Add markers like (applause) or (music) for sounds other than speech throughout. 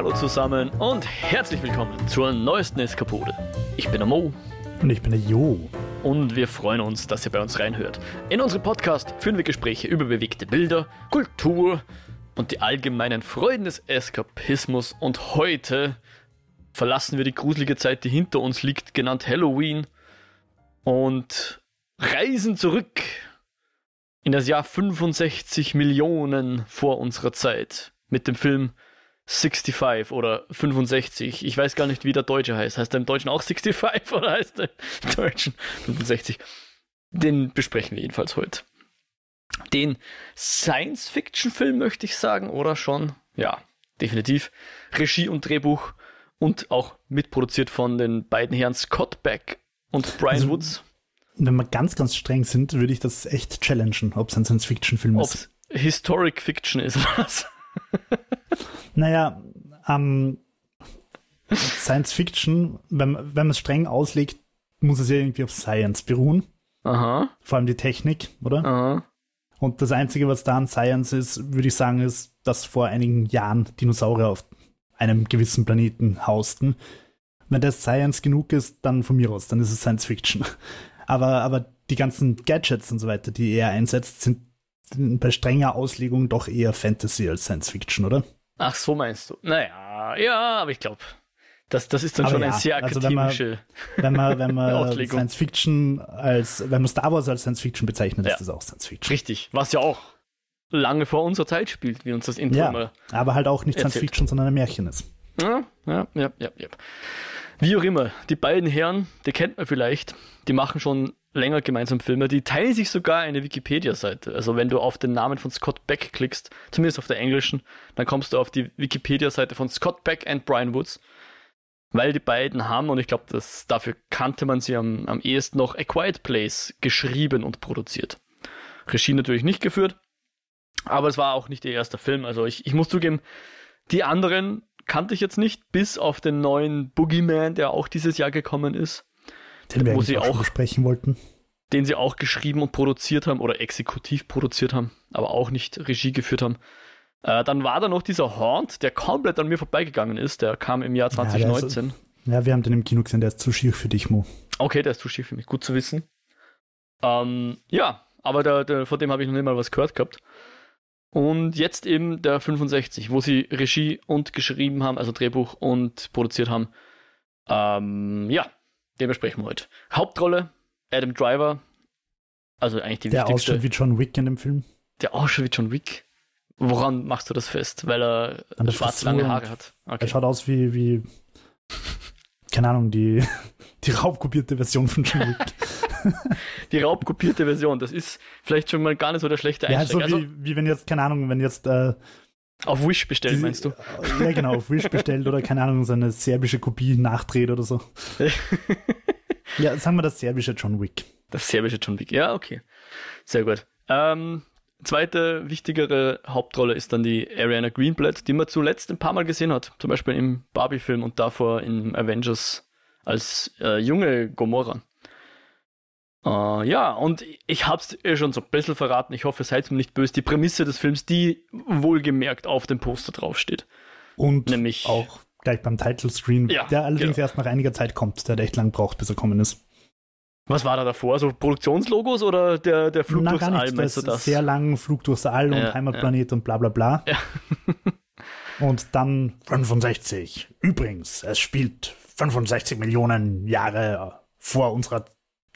Hallo zusammen und herzlich willkommen zur neuesten Eskapode. Ich bin der Mo. Und ich bin der Jo. Und wir freuen uns, dass ihr bei uns reinhört. In unserem Podcast führen wir Gespräche über bewegte Bilder, Kultur und die allgemeinen Freuden des Eskapismus. Und heute verlassen wir die gruselige Zeit, die hinter uns liegt, genannt Halloween, und reisen zurück in das Jahr 65 Millionen vor unserer Zeit mit dem Film 65 oder 65. Ich weiß gar nicht, wie der Deutsche heißt. Heißt er im Deutschen auch 65 (laughs) oder heißt er im Deutschen 65? Den besprechen wir jedenfalls heute. Den Science-Fiction-Film möchte ich sagen, oder schon? Ja, definitiv. Regie und Drehbuch und auch mitproduziert von den beiden Herren Scott Beck und Brian also, Woods. Wenn wir ganz, ganz streng sind, würde ich das echt challengen, ob es ein Science-Fiction-Film ist. Ob Historic Fiction ist (laughs) was. Naja, ähm, Science Fiction, wenn, wenn man es streng auslegt, muss es ja irgendwie auf Science beruhen. Aha. Vor allem die Technik, oder? Aha. Und das Einzige, was da an Science ist, würde ich sagen, ist, dass vor einigen Jahren Dinosaurier auf einem gewissen Planeten hausten. Wenn das Science genug ist, dann von mir aus, dann ist es Science Fiction. (laughs) Aber, aber die ganzen Gadgets und so weiter, die er einsetzt, sind bei strenger Auslegung doch eher Fantasy als Science Fiction, oder? Ach, so meinst du. Naja, ja, aber ich glaube, das, das ist dann aber schon ja, eine sehr akademische also wenn man, wenn man, wenn (laughs) man Science Fiction als, wenn man Star Wars als Science Fiction bezeichnet, ja. ist das auch Science Fiction. Richtig, was ja auch lange vor unserer Zeit spielt, wie uns das Intro ja, immer aber halt auch nicht erzählt. Science Fiction, sondern ein Märchen ist. Ja, ja, ja, ja, ja. Wie auch immer, die beiden Herren, die kennt man vielleicht, die machen schon länger gemeinsam Filme. Die teilen sich sogar eine Wikipedia-Seite. Also wenn du auf den Namen von Scott Beck klickst, zumindest auf der englischen, dann kommst du auf die Wikipedia-Seite von Scott Beck und Brian Woods. Weil die beiden haben, und ich glaube, dafür kannte man sie am, am ehesten noch, A Quiet Place geschrieben und produziert. Regie natürlich nicht geführt, aber es war auch nicht ihr erster Film. Also ich, ich muss zugeben, die anderen kannte ich jetzt nicht, bis auf den neuen Boogeyman, der auch dieses Jahr gekommen ist. Den wir wo sie auch besprechen wollten. Den sie auch geschrieben und produziert haben oder exekutiv produziert haben, aber auch nicht Regie geführt haben. Äh, dann war da noch dieser Haunt, der komplett an mir vorbeigegangen ist. Der kam im Jahr 2019. Ja, ja, wir haben den im Kino gesehen, der ist zu schier für dich, Mo. Okay, der ist zu schier für mich. Gut zu wissen. Ähm, ja, aber der, der, von dem habe ich noch nicht mal was gehört gehabt. Und jetzt eben der 65, wo sie Regie und geschrieben haben, also Drehbuch und produziert haben. Ähm, ja, den besprechen wir heute. Hauptrolle Adam Driver, also eigentlich die der wichtigste. Der ausschaut wie John Wick in dem Film. Der ausschaut wie John Wick. Woran machst du das fest? Weil er schwarz lange Haare hat. Okay. Er schaut aus wie, wie, keine Ahnung, die, (laughs) die raubkopierte Version von John Wick. (laughs) die raubkopierte Version, das ist vielleicht schon mal gar nicht so der schlechte Einstieg. Ja, so also, wie, wie wenn jetzt, keine Ahnung, wenn jetzt äh, auf Wish bestellt, die, meinst du? Ja, genau, auf Wish bestellt oder keine Ahnung, seine serbische Kopie nachdreht oder so. (laughs) ja, sagen wir das serbische John Wick. Das serbische John Wick, ja, okay. Sehr gut. Ähm, zweite wichtigere Hauptrolle ist dann die Ariana Greenblatt, die man zuletzt ein paar Mal gesehen hat. Zum Beispiel im Barbie-Film und davor in Avengers als äh, junge Gomorra. Uh, ja, und ich hab's eh schon so ein bisschen verraten. Ich hoffe, seid mir nicht böse. Die Prämisse des Films, die wohlgemerkt auf dem Poster draufsteht. Und Nämlich, auch gleich beim Title Screen, ja, der allerdings genau. erst nach einiger Zeit kommt, der echt lang braucht, bis er kommen ist. Was war da davor? So Produktionslogos oder der, der Flug Na, durchs All? Das, du das? Sehr langen Flug durchs All ja, und Heimatplanet ja. und bla bla bla. Ja. (laughs) und dann 65. Übrigens, es spielt 65 Millionen Jahre vor unserer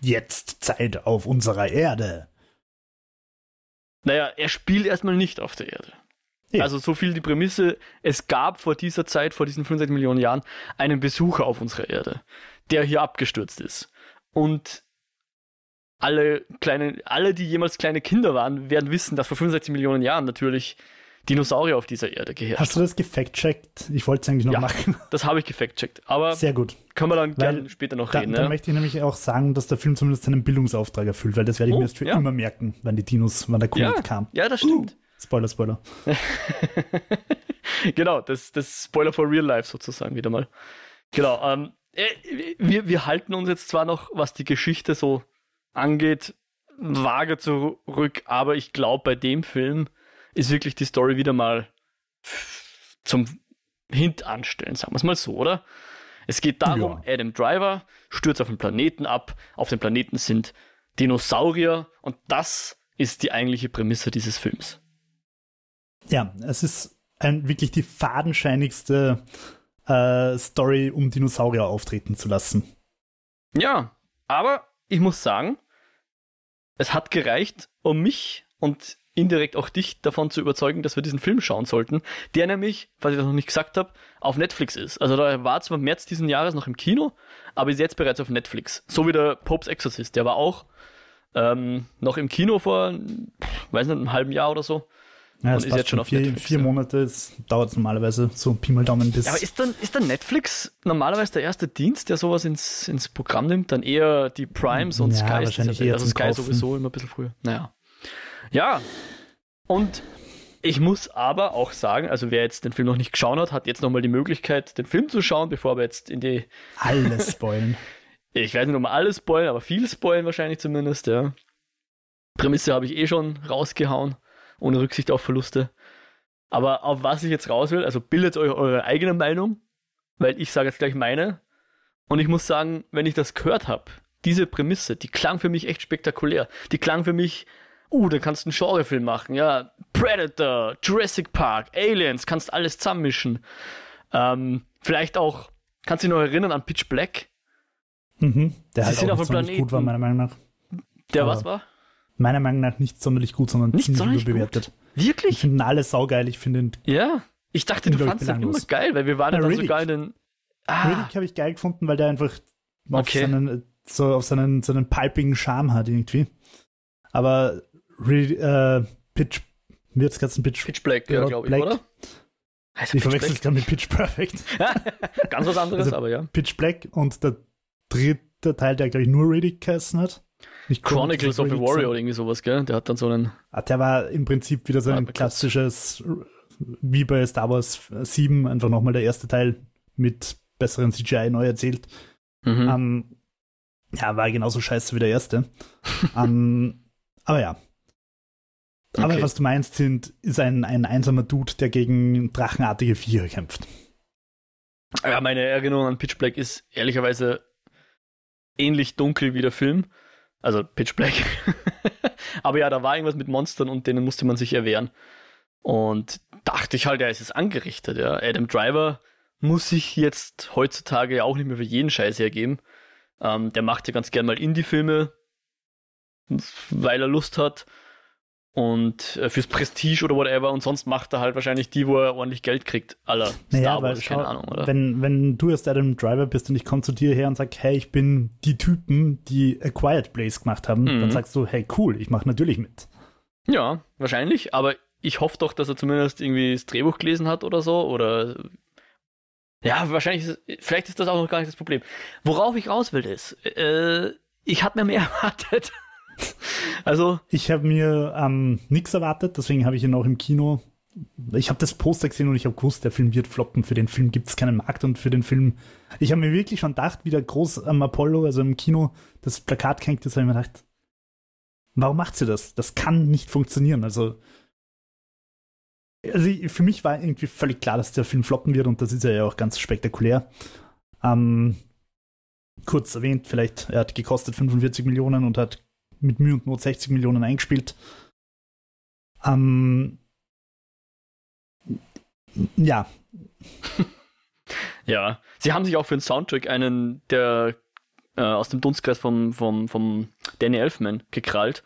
jetzt Zeit auf unserer Erde. Naja, er spielt erstmal nicht auf der Erde. Ja. Also so viel die Prämisse, es gab vor dieser Zeit, vor diesen 65 Millionen Jahren, einen Besucher auf unserer Erde, der hier abgestürzt ist. Und alle kleine, alle, die jemals kleine Kinder waren, werden wissen, dass vor 65 Millionen Jahren natürlich Dinosaurier auf dieser Erde geherrscht. Hast du das gefact-checkt? Ich wollte es eigentlich noch ja, machen. (laughs) Das habe ich gefact-checkt. Aber sehr gut. Können wir dann gerne später noch da, reden. Da ne? möchte ich nämlich auch sagen, dass der Film zumindest seinen Bildungsauftrag erfüllt, weil das werde ich oh, mir jetzt für ja. immer merken, wenn die Dinos, wann der Comet ja, kam. Ja, das stimmt. Uh, Spoiler, Spoiler. (laughs) genau, das, das Spoiler for Real Life sozusagen wieder mal. Genau. Ähm, äh, wir, wir halten uns jetzt zwar noch, was die Geschichte so angeht, vage zurück, aber ich glaube, bei dem Film ist wirklich die Story wieder mal zum hintanstellen, sagen wir es mal so, oder? Es geht darum, ja. Adam Driver stürzt auf den Planeten ab. Auf dem Planeten sind Dinosaurier und das ist die eigentliche Prämisse dieses Films. Ja, es ist ein, wirklich die fadenscheinigste äh, Story, um Dinosaurier auftreten zu lassen. Ja, aber ich muss sagen, es hat gereicht, um mich und indirekt auch dich davon zu überzeugen, dass wir diesen Film schauen sollten, der nämlich, was ich das noch nicht gesagt habe, auf Netflix ist. Also da war zwar im März diesen Jahres noch im Kino, aber ist jetzt bereits auf Netflix. So wie der Pope's Exorcist, der war auch ähm, noch im Kino vor, weiß nicht, einem halben Jahr oder so. Ja, und ist jetzt schon auf vier, Netflix, vier ja. Monate, dauert es normalerweise so Pi mal Daumen bis. Ja, aber ist dann, ist dann Netflix normalerweise der erste Dienst, der sowas ins, ins Programm nimmt? Dann eher die Primes und ja, Sky. Wahrscheinlich eher also Sky Kaufen. sowieso immer ein bisschen früher. Naja. Ja. Und ich muss aber auch sagen, also wer jetzt den Film noch nicht geschaut hat, hat jetzt nochmal die Möglichkeit, den Film zu schauen, bevor wir jetzt in die. Alles spoilen. (laughs) ich weiß nicht, ob wir alles spoilen, aber viel spoilen wahrscheinlich zumindest, ja. Prämisse habe ich eh schon rausgehauen ohne Rücksicht auf Verluste. Aber auf was ich jetzt raus will, also bildet euch eure eigene Meinung, weil ich sage jetzt gleich meine. Und ich muss sagen, wenn ich das gehört habe, diese Prämisse, die klang für mich echt spektakulär. Die klang für mich, uh, da kannst du einen Genrefilm machen, ja. Predator, Jurassic Park, Aliens, kannst alles zusammenmischen. Ähm, vielleicht auch, kannst du dich noch erinnern an Pitch Black? Mhm, der Sie halt auch, auch gut war, meiner Meinung nach. Der Aber was war? meiner Meinung nach nicht sonderlich gut, sondern nicht ziemlich sonderlich überbewertet. Gut? Wirklich? Ich finde alle saugeil. Ich finde Ja. Ich dachte, du fandest den immer geil, weil wir waren ja, dann sogar in den. Ah. Riddick habe ich geil gefunden, weil der einfach auf okay. seinen, so auf seinen, seinen palpigen Charme hat irgendwie. Aber äh, Pitch, wie jetzt gerade Pitch, Pitch Black, ja, glaube ich, oder? Also ich verwechsel es gerade mit Pitch Perfect. (laughs) Ganz was anderes, also aber ja. Pitch Black und der dritte Teil, der glaube ich nur Riddick geheißen hat. Nicht Chronicles of a Warrior oder irgendwie sowas, gell? Der hat dann so einen. Ah, der war im Prinzip wieder so ein klassisches, wie bei Star Wars 7, einfach nochmal der erste Teil mit besseren CGI neu erzählt. Mhm. Um, ja, war genauso scheiße wie der erste. um, (laughs) aber ja. Aber okay. was du meinst, sind, ist ein, ein einsamer Dude, der gegen drachenartige Viecher kämpft. Ja, meine Erinnerung an Pitch Black ist ehrlicherweise ähnlich dunkel wie der Film. Also Pitch Black. (laughs) Aber ja, da war irgendwas mit Monstern und denen musste man sich erwehren. Und dachte ich halt, ja, es ist angerichtet, ja. Adam Driver muss sich jetzt heutzutage ja auch nicht mehr für jeden Scheiß hergeben. Ähm, der macht ja ganz gern mal Indie-Filme, weil er Lust hat und äh, fürs Prestige oder whatever und sonst macht er halt wahrscheinlich die, wo er ordentlich Geld kriegt, aller naja, Star Wars, schau, keine Ahnung, oder? Wenn, wenn du jetzt Adam Driver bist und ich komme zu dir her und sag, hey, ich bin die Typen, die A Quiet Place gemacht haben, mhm. dann sagst du, hey, cool, ich mache natürlich mit. Ja, wahrscheinlich, aber ich hoffe doch, dass er zumindest irgendwie das Drehbuch gelesen hat oder so, oder ja, wahrscheinlich, ist, vielleicht ist das auch noch gar nicht das Problem. Worauf ich raus will, ist, äh, ich hatte mir mehr (laughs) erwartet. (laughs) also. Ich habe mir ähm, nichts erwartet, deswegen habe ich ihn auch im Kino. Ich habe das Poster gesehen und ich habe gewusst, der Film wird floppen. Für den Film gibt es keinen Markt und für den Film. Ich habe mir wirklich schon gedacht, wie der groß am Apollo, also im Kino, das Plakat hängt, das habe ich mir gedacht, warum macht sie das? Das kann nicht funktionieren. Also, also für mich war irgendwie völlig klar, dass der Film floppen wird und das ist ja auch ganz spektakulär. Ähm, kurz erwähnt, vielleicht, er hat gekostet 45 Millionen und hat mit Mühe und Not 60 Millionen eingespielt. Ähm, ja. (laughs) ja, sie haben sich auch für den Soundtrack einen, der äh, aus dem Dunstkreis vom, vom, vom Danny Elfman gekrallt.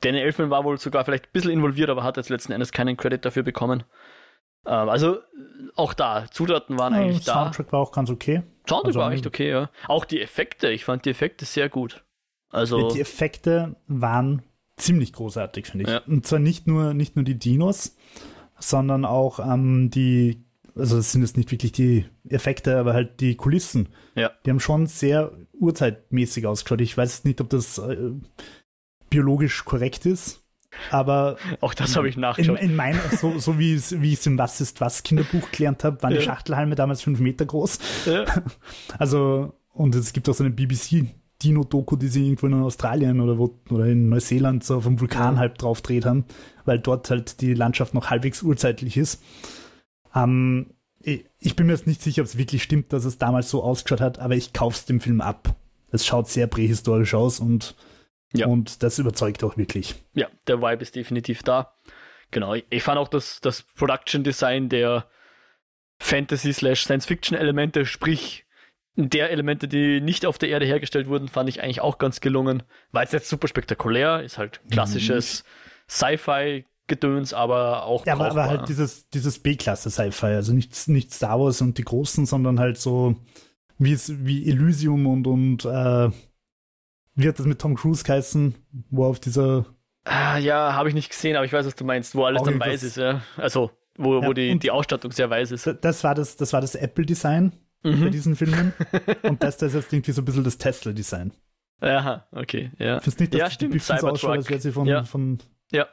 Danny Elfman war wohl sogar vielleicht ein bisschen involviert, aber hat jetzt letzten Endes keinen Credit dafür bekommen. Ähm, also auch da, Zutaten waren ja, eigentlich Soundtrack da. Soundtrack war auch ganz okay. Soundtrack also, war echt okay, ja. Auch die Effekte, ich fand die Effekte sehr gut. Also die Effekte waren ziemlich großartig, finde ich. Ja. Und zwar nicht nur, nicht nur die Dinos, sondern auch ähm, die, also das sind jetzt nicht wirklich die Effekte, aber halt die Kulissen. Ja. Die haben schon sehr urzeitmäßig ausgeschaut. Ich weiß nicht, ob das äh, biologisch korrekt ist. Aber auch das habe ich nachgeschaut. In, in meiner, so, so wie es, wie ich es im Was ist was Kinderbuch gelernt habe, waren ja. die Schachtelhalme damals fünf Meter groß. Ja. Also, und es gibt auch so eine BBC Dino-Doku, die sie irgendwo in Australien oder, wo, oder in Neuseeland so auf dem Vulkan halb drauf dreht haben, weil dort halt die Landschaft noch halbwegs urzeitlich ist. Ähm, ich, bin mir jetzt nicht sicher, ob es wirklich stimmt, dass es damals so ausgeschaut hat, aber ich kauf's dem Film ab. Es schaut sehr prähistorisch aus und, Ja. und das überzeugt auch wirklich. Ja, der Vibe ist definitiv da. Genau, ich, ich fand auch das, das Production Design der Fantasy-Science-Fiction-Elemente, sprich der Elemente, die nicht auf der Erde hergestellt wurden, fand ich eigentlich auch ganz gelungen. War jetzt nicht super spektakulär, ist halt klassisches Sci-Fi-Gedöns, aber auch Ja, aber, aber halt dieses, dieses B-Klasse-Sci-Fi, also nicht, nicht Star Wars und die Großen, sondern halt so wie es wie Elysium und, und äh, wie hat das mit Tom Cruise geheißen, wo auf dieser Ah, ja, habe ich nicht gesehen, aber ich weiß, was du meinst, wo alles dann weiß ist, ja. Also, wo, Ja, wo die, die Ausstattung sehr weiß ist. Da- Das war das, das war das Apple-Design bei Mhm. diesen Filmen. (laughs) Und das, das ist jetzt irgendwie so ein bisschen das Tesla-Design. Aha, okay, ja. Findest nicht, dass Ja, die stimmt, Biffen so ausschaut, als wäre sie von, Ja. von Ja.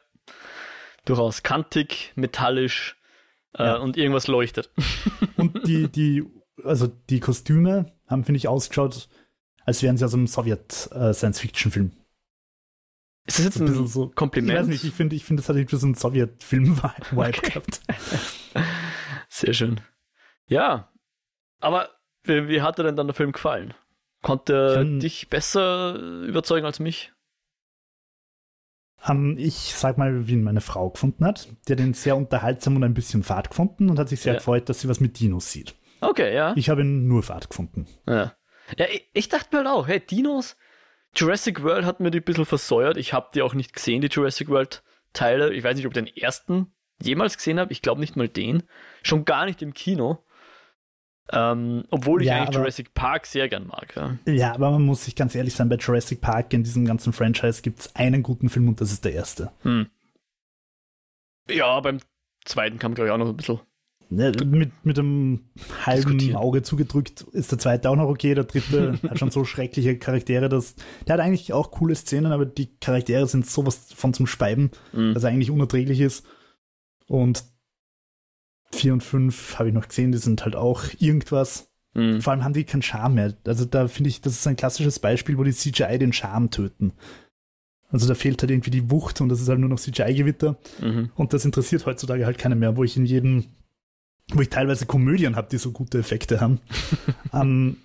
Durchaus kantig, metallisch äh, Ja. und irgendwas leuchtet. (laughs) Und die, die, also die Kostüme haben, finde ich, ausgeschaut, als wären sie aus einem Sowjet-Science-Fiction-Film. Ist das jetzt So ein bisschen ein so. Kompliment? Ich weiß nicht, ich finde, ich finde, das hat irgendwie so einen Sowjet-Film-Vibe Okay. gehabt. (laughs) Sehr schön. Ja, aber wie, wie hat dir denn dann der Film gefallen? Konnte er dich besser überzeugen als mich? Ähm, ich sag mal, wie ihn meine Frau gefunden hat. Die hat ihn sehr unterhaltsam und ein bisschen fad gefunden und hat sich sehr Ja. gefreut, dass sie was mit Dinos sieht. Okay, ja. Ich habe ihn nur fad gefunden. Ja, ja ich, ich dachte mir halt auch, hey, Dinos, Jurassic World hat mir die ein bisschen versäuert. Ich habe die auch nicht gesehen, die Jurassic World Teile. Ich weiß nicht, ob ich den ersten jemals gesehen habe. Ich glaube nicht mal den. Schon gar nicht im Kino. Ähm, obwohl ich Ja, eigentlich aber- Jurassic Park sehr gern mag. Ja. Ja, aber man muss sich ganz ehrlich sein, bei Jurassic Park in diesem ganzen Franchise gibt es einen guten Film und das ist der erste. Hm. ja, beim zweiten kam, glaube ich, auch noch ein bisschen. Ne, mit, mit einem halben. Auge zugedrückt ist der zweite auch noch okay, der dritte (laughs) hat schon so schreckliche Charaktere, dass der hat eigentlich auch coole Szenen, aber die Charaktere sind sowas von zum Speiben, Hm. dass er eigentlich unerträglich ist. Und 4 und 5 habe ich noch gesehen, die sind halt auch irgendwas. Hm. Vor allem haben die keinen Charme mehr. Also da finde ich, das ist ein klassisches Beispiel, wo die CGI den Charme töten. Also da fehlt halt irgendwie die Wucht und das ist halt nur noch CGI-Gewitter. Mhm. Und das interessiert heutzutage halt keiner mehr, wo ich in jedem, wo ich teilweise Komödien habe, die so gute Effekte haben. (laughs) ähm,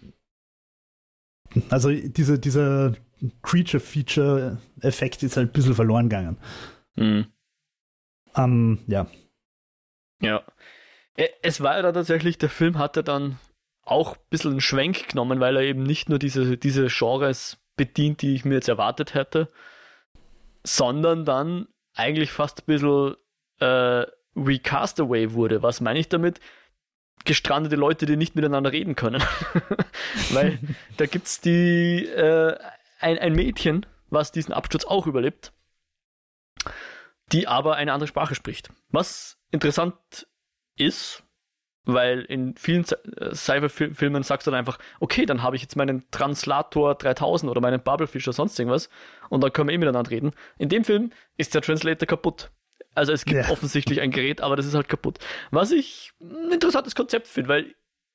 also diese, dieser Creature-Feature-Effekt ist halt ein bisschen verloren gegangen. Hm. Ähm, ja. Ja. Es war ja dann tatsächlich, der Film hatte dann auch ein bisschen einen Schwenk genommen, weil er eben nicht nur diese, diese Genres bedient, die ich mir jetzt erwartet hätte, sondern dann eigentlich fast ein bisschen äh, Recastaway wurde. Was meine ich damit? Gestrandete Leute, die nicht miteinander reden können. (laughs) weil da gibt es die, äh, ein, ein Mädchen, was diesen Absturz auch überlebt, die aber eine andere Sprache spricht. Was interessant ist, weil in vielen äh, Sci-Fi-Filmen sagst du dann einfach, okay, dann habe ich jetzt meinen Translator 3000 oder meinen Bubblefish oder sonst irgendwas und dann können wir eh miteinander reden. In dem Film ist der Translator kaputt. Also es gibt Ja. offensichtlich ein Gerät, aber das ist halt kaputt. Was ich ein interessantes Konzept finde, weil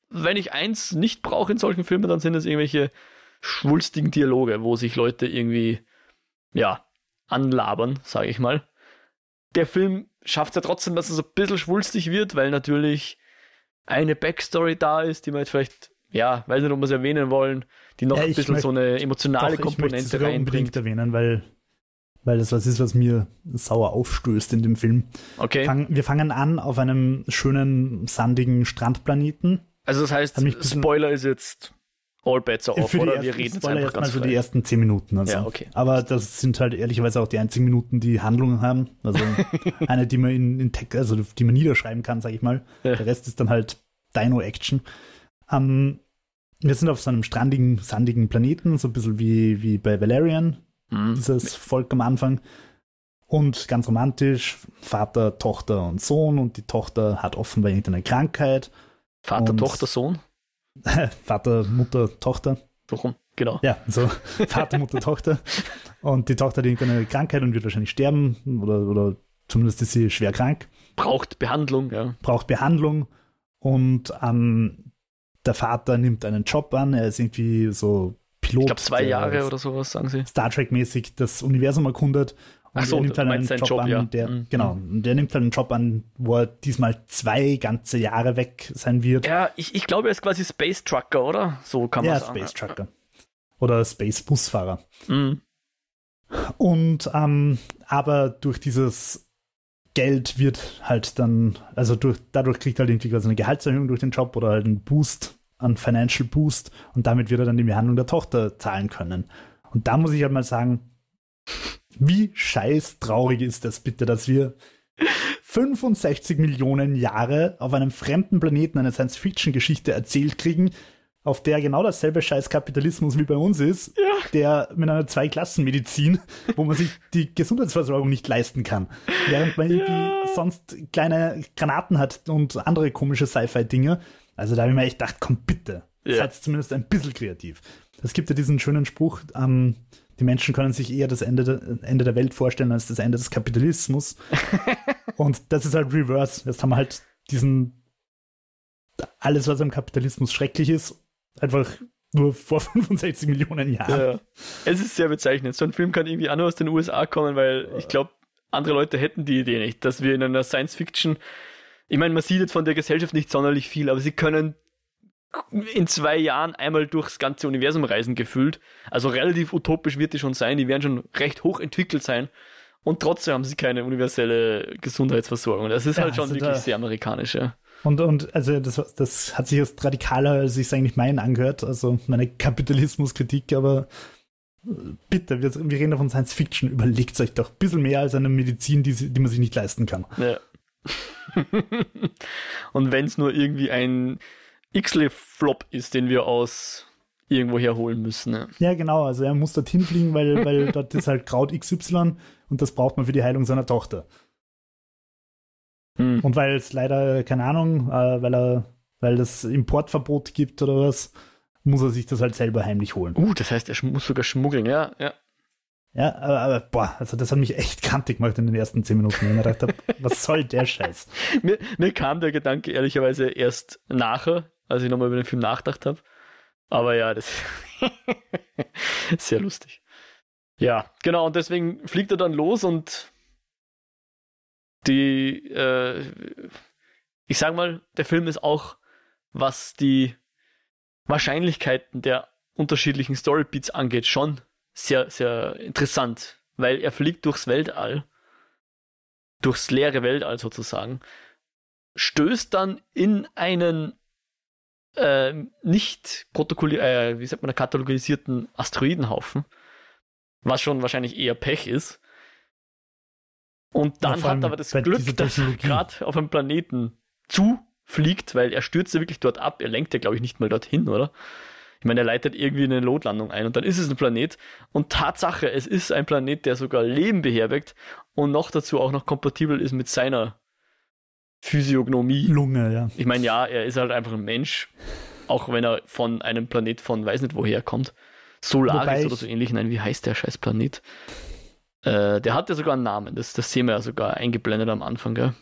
wenn ich eins nicht brauche in solchen Filmen, dann sind es irgendwelche schwulstigen Dialoge, wo sich Leute irgendwie, ja, anlabern, sage ich mal. Der Film schafft es ja trotzdem, dass es so ein bisschen schwulstig wird, weil natürlich eine Backstory da ist, die man jetzt vielleicht, ja, weiß nicht, ob wir es erwähnen wollen, die noch Ja, ein ich bisschen so eine emotionale Doch, ich Komponente reinbringt. unbedingt erwähnen, weil, weil das was ist, was mir sauer aufstößt in dem Film. Okay, Fang, wir fangen an auf einem schönen, sandigen Strandplaneten. also das heißt, Spoiler ist jetzt all bets are off, Für die oder? ersten, Wir reden jetzt einfach ganz für frei. die ersten zehn Minuten. Also. Ja, okay. Aber das sind halt ehrlicherweise auch die einzigen Minuten, die Handlungen haben. Also (laughs) eine, die man in, in Text, also die man niederschreiben kann, sag ich mal. Ja. Der Rest ist dann halt Dino-Action. Ähm, wir sind auf so einem strandigen, sandigen Planeten, so ein bisschen wie, wie bei Valerian, Mhm. dieses Volk am Anfang. Und ganz romantisch, Vater, Tochter und Sohn und die Tochter hat offenbar irgendeine Krankheit. Vater, und- Tochter, Sohn. (laughs) Vater, Mutter, Tochter. So rum, genau. Ja, so (laughs) Vater, Mutter, Tochter. Und die Tochter hat irgendeine Krankheit und wird wahrscheinlich sterben oder, oder zumindest ist sie schwer krank, Braucht Behandlung, ja. braucht Behandlung und ähm, der Vater nimmt einen Job an, er ist irgendwie so Pilot. Ich glaube zwei Jahre oder sowas, sagen sie. Star Trek-mäßig das Universum erkundet Ach so, nimmt halt einen Job, Job, an, ja. der, Mhm. genau, und der nimmt halt einen Job an, wo er diesmal zwei ganze Jahre weg sein wird. Ja, ich, ich glaube, er ist quasi Space Trucker, oder? So kann man Ja, sagen. Space Trucker. Oder Space Busfahrer. Mhm. Und ähm, aber durch dieses Geld wird halt dann, also durch, dadurch kriegt er halt irgendwie quasi eine Gehaltserhöhung durch den Job oder halt einen Boost, einen Financial Boost und damit wird er dann die Behandlung der Tochter zahlen können. Und da muss ich halt mal sagen, wie scheiß traurig ist das bitte, dass wir 65 Millionen Jahre auf einem fremden Planeten eine Science-Fiction-Geschichte erzählt kriegen, auf der genau dasselbe scheiß Kapitalismus wie bei uns ist, der mit einer Zweiklassenmedizin, wo man sich die Gesundheitsversorgung nicht leisten kann. Während man irgendwie sonst kleine Granaten hat und andere komische Sci-Fi-Dinge. Also da habe ich mir echt gedacht, komm bitte, Ja. seid zumindest ein bisschen kreativ. Es gibt ja diesen schönen Spruch, ähm, die Menschen können sich eher das Ende, der- Ende der Welt vorstellen als das Ende des Kapitalismus. (laughs) und das ist halt Reverse. Jetzt haben wir halt diesen, alles, was am Kapitalismus schrecklich ist, einfach nur vor (laughs) 65 Millionen Jahren. Ja. Es ist sehr bezeichnend. So ein Film kann irgendwie auch nur aus den USA kommen, weil ich glaube, andere Leute hätten die Idee nicht, dass wir in einer Science-Fiction, ich meine, man sieht jetzt von der Gesellschaft nicht sonderlich viel, aber sie können in zwei Jahren einmal durchs ganze Universum reisen gefühlt. Also relativ utopisch wird die schon sein. Die werden schon recht hoch entwickelt sein. Und trotzdem haben sie keine universelle Gesundheitsversorgung. Das ist Ja, halt schon also wirklich sehr amerikanisch. Ja. Und, und also das, das hat sich jetzt radikaler, als ich es eigentlich meinen, angehört. Also meine Kapitalismuskritik, aber äh, bitte, wir, wir reden da von Science Fiction. Überlegt euch doch ein bisschen mehr als eine Medizin, die, die man sich nicht leisten kann. Ja. (laughs) Und wenn es nur irgendwie ein X-Flop ist, den wir aus irgendwo herholen müssen. Ne? Ja, genau. Also er muss dorthin fliegen, weil, (laughs) weil dort ist halt Kraut XY und das braucht man für die Heilung seiner Tochter. Hm. Und weil es leider, keine Ahnung, äh, weil er, weil es Importverbot gibt oder was, muss er sich das halt selber heimlich holen. Uh, das heißt, er muss sogar schmuggeln, ja, ja. Ja, aber, aber boah, also das hat mich echt (laughs) kantig gemacht in den ersten zehn Minuten, wenn ich mir gedacht habe, was soll der Scheiß? (laughs) Mir, mir kam der Gedanke ehrlicherweise erst nachher, als ich nochmal über den Film nachgedacht habe. Aber ja, das ist (laughs) sehr lustig. Ja, genau, und deswegen fliegt er dann los und die, äh, ich sag mal, der Film ist auch, was die Wahrscheinlichkeiten der unterschiedlichen Storybeats angeht, schon sehr, sehr interessant, weil er fliegt durchs Weltall, durchs leere Weltall sozusagen, stößt dann in einen äh, nicht äh, wie sagt man, katalogisierten Asteroidenhaufen, was schon wahrscheinlich eher Pech ist. Und Ja, dann allem hat er aber das Glück, dass er gerade auf einem Planeten zufliegt, weil er stürzt ja wirklich dort ab. Er lenkt ja, glaube ich, nicht mal dorthin, oder? Ich meine, er leitet irgendwie eine Notlandung ein und dann ist es ein Planet. Und Tatsache, es ist ein Planet, der sogar Leben beherbergt und noch dazu auch noch kompatibel ist mit seiner Physiognomie. Lunge, ja. Ich meine, ja, er ist halt einfach ein Mensch, auch wenn er von einem Planet von weiß nicht woher kommt. Solaris Wobei oder so ähnlich. Nein, wie heißt der scheiß Planet? Äh, der hat ja sogar einen Namen, das, das sehen wir ja sogar eingeblendet am Anfang, gell?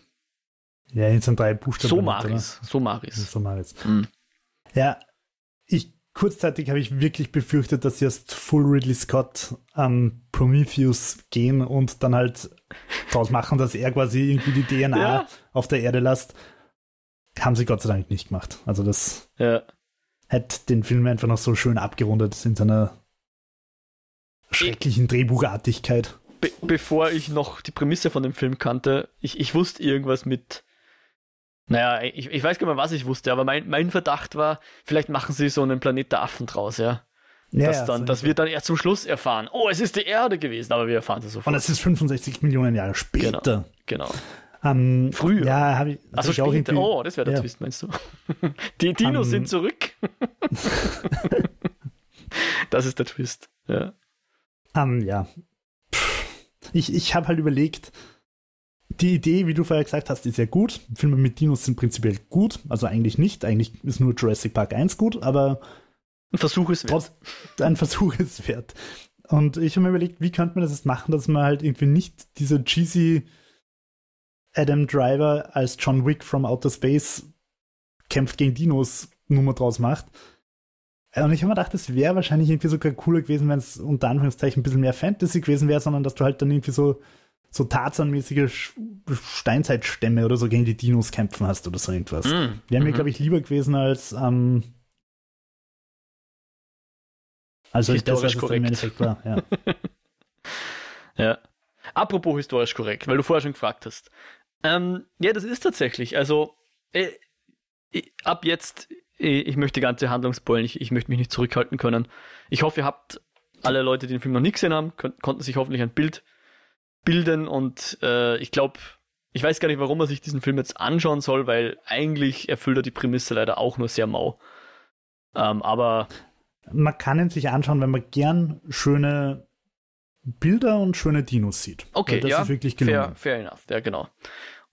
Ja, jetzt sind drei Buchstaben. Somaris. Somaris. Somaris. Hm. Ja, ich kurzzeitig habe ich wirklich befürchtet, dass sie erst Full Ridley Scott am Prometheus gehen und dann halt draus machen, dass er quasi irgendwie die DNA Ja. auf der Erde lässt. Haben sie Gott sei Dank nicht gemacht. Also das Ja. hätte den Film einfach noch so schön abgerundet in seiner schrecklichen Drehbuchartigkeit. Be bevor ich noch die Prämisse von dem Film kannte, ich, ich wusste irgendwas mit. Naja, ich, ich weiß gar nicht mehr, was ich wusste, aber mein, mein Verdacht war, vielleicht machen sie so einen Planet der Affen draus, ja. Ja, dass, ja, dann, so dass wir dann erst zum Schluss erfahren, oh, es ist die Erde gewesen, aber wir erfahren es und sofort. es ist 65 Millionen Jahre später. Genau. Ähm, Früher. Ja, habe ich, Also hab ich auch irgendwie- Oh, das wäre der ja. Twist, meinst du? (laughs) Die Dinos Ähm. sind zurück. (laughs) das ist der Twist. Ja. Ähm, ja. Ich, ich habe halt überlegt, die Idee, wie du vorher gesagt hast, ist ja gut. Filme mit Dinos sind prinzipiell gut. Also eigentlich nicht. Eigentlich ist nur Jurassic Park 1 gut, aber Ein Versuch ist wert. trotz ein Versuch ist wert. Und ich habe mir überlegt, wie könnte man das jetzt machen, dass man halt irgendwie nicht diese cheesy Adam Driver als John Wick from Outer Space kämpft gegen Dinos Nummer draus macht, Und ich habe mir gedacht, es wäre wahrscheinlich irgendwie sogar cooler gewesen, wenn es unter Anführungszeichen ein bisschen mehr Fantasy gewesen wäre, sondern dass du halt dann irgendwie so, so Tarzan-mäßige Steinzeitstämme oder so gegen die Dinos kämpfen hast oder so irgendwas. Mm. Wäre mir, mhm. glaube ich, lieber gewesen als ähm, also historisch das, korrekt. Im Endeffekt war, ja. (laughs) ja. Apropos historisch korrekt, weil du vorher schon gefragt hast. Ähm, ja, das ist tatsächlich. Also äh, ab jetzt, äh, ich möchte die ganze Handlung spoilen, ich, ich möchte mich nicht zurückhalten können. Ich hoffe, ihr habt alle Leute, die den Film noch nie gesehen haben, konnten sich hoffentlich ein Bild bilden und äh, ich glaube, ich weiß gar nicht, warum man sich diesen Film jetzt anschauen soll, weil eigentlich erfüllt er die Prämisse leider auch nur sehr mau. Ähm, aber man kann ihn sich anschauen, wenn man gern schöne Bilder und schöne Dinos sieht. Okay, das ja, ist wirklich gelungen. Fair, fair enough, ja genau.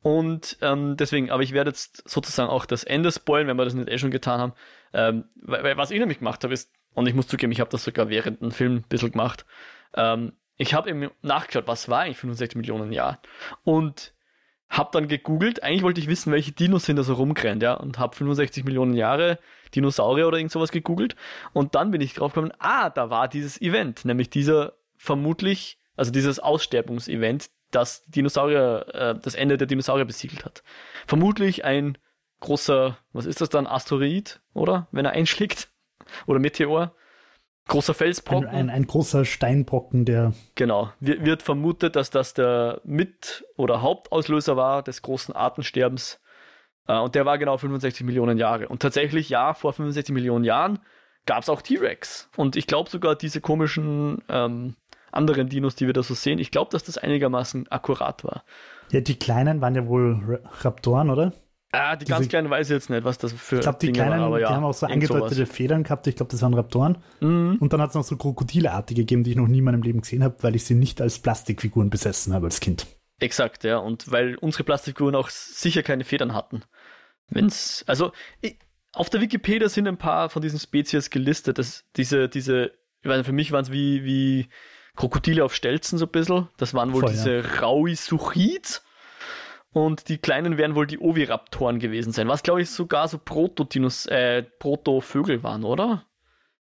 Und ähm, deswegen, aber ich werde jetzt sozusagen auch das Ende spoilen, wenn wir das nicht eh schon getan haben. Ähm, weil, weil, was ich nämlich gemacht habe, ist, und ich muss zugeben, ich habe das sogar während dem Film ein bisschen gemacht. Ähm, ich habe eben nachgeschaut, was war eigentlich 65 Millionen Jahr? Und habe dann gegoogelt, eigentlich wollte ich wissen, welche Dinos sind da so rumgerannt, ja, und habe 65 Millionen Jahre Dinosaurier oder irgend sowas gegoogelt. Und dann bin ich drauf gekommen, ah, da war dieses Event, nämlich dieser vermutlich, also dieses Aussterbungsevent, das Dinosaurier, äh, das Ende der Dinosaurier besiegelt hat. Vermutlich ein großer, was ist das dann, Asteroid, oder? Wenn er einschlägt? Oder Meteor? Großer Felsbrocken. Ein, ein, ein, großer Steinbrocken, der. Genau. Wird vermutet, dass das der Mit- oder Hauptauslöser war des großen Artensterbens. Äh, und der war genau 65 Millionen Jahre. Und tatsächlich, ja, vor 65 Millionen Jahren gab es auch T-Rex. Und ich glaube sogar diese komischen ähm, anderen Dinos, die wir da so sehen, ich glaube, dass das einigermaßen akkurat war. Ja, die kleinen waren ja wohl Raptoren, oder? Ah, die Diese, ganz kleinen weiß ich jetzt nicht, was das für Ich glaube, die Dinge kleinen, waren, aber ja, die haben auch so angedeutete sowas. Federn gehabt. Ich glaube, das waren Raptoren. Mhm. Und dann hat es noch so Krokodilartige gegeben, die ich noch nie in meinem Leben gesehen habe, weil ich sie nicht als Plastikfiguren besessen habe als Kind. Exakt, ja. Und weil unsere Plastikfiguren auch sicher keine Federn hatten. Wenn's, also, ich, auf der Wikipedia sind ein paar von diesen Spezies gelistet. Das, diese, diese, ich weiß nicht, für mich waren es wie, wie Krokodile auf Stelzen so ein bisschen. Das waren wohl Voll, diese ja. Rauisuchids. Und die kleinen werden wohl die Oviraptoren gewesen sein, was glaube ich sogar so Proto-Dinos, äh, Proto-Vögel waren, oder?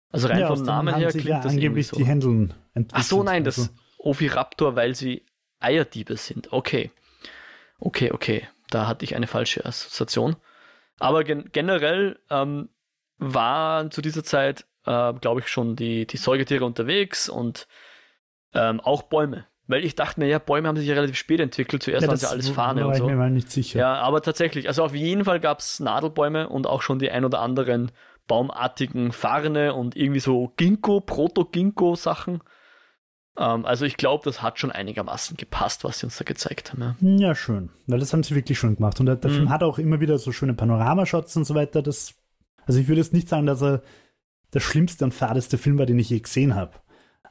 Also rein ja, vom Namen her klingt ja das angeblich so. die Händeln Ach so, nein, das also. Oviraptor, weil sie Eierdiebe sind. Okay. Okay, okay. Da hatte ich eine falsche Assoziation. Aber gen generell ähm, waren zu dieser Zeit, äh, glaube ich, schon die, die Säugetiere unterwegs und ähm, auch Bäume. Weil ich dachte mir, ja, Bäume haben sich ja relativ spät entwickelt. Zuerst ja, waren sie alles Fahne und so. Ich mir mal nicht sicher. Ja, aber tatsächlich, also auf jeden Fall gab es Nadelbäume und auch schon die ein oder anderen baumartigen Farne und irgendwie so Ginkgo, Proto-Ginkgo-Sachen. Ähm, also ich glaube, das hat schon einigermaßen gepasst, was sie uns da gezeigt haben. Ja, ja schön. Weil das haben sie wirklich schön gemacht. Und der, der mhm. Film hat auch immer wieder so schöne Panoramashots und so weiter. Das, also ich würde jetzt nicht sagen, dass er der schlimmste und fadeste Film war, den ich je gesehen habe.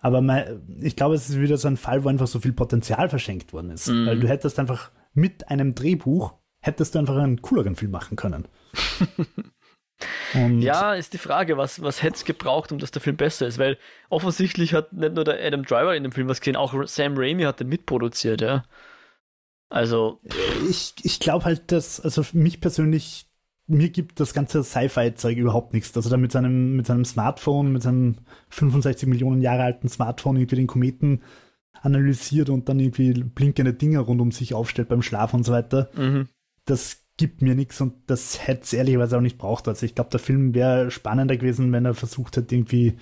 Aber mein, ich glaube, es ist wieder so ein Fall, wo einfach so viel Potenzial verschenkt worden ist. Mhm. Weil du hättest einfach mit einem Drehbuch, hättest du einfach einen cooleren Film machen können. (laughs) ja, ist die Frage, was, was hätte es gebraucht, um dass der Film besser ist? Weil offensichtlich hat nicht nur der Adam Driver in dem Film was gesehen, auch Sam Raimi hat den mitproduziert, ja. Also. Ich, ich glaube halt, dass, also für mich persönlich mir gibt das ganze Sci-Fi-Zeug überhaupt nichts. Also da mit seinem, mit seinem Smartphone, mit seinem 65 Millionen Jahre alten Smartphone irgendwie den Kometen analysiert und dann irgendwie blinkende Dinge rund um sich aufstellt beim Schlaf und so weiter. Mhm. Das gibt mir nichts und das hätte es ehrlicherweise auch nicht braucht. Also ich glaube, der Film wäre spannender gewesen, wenn er versucht hätte, irgendwie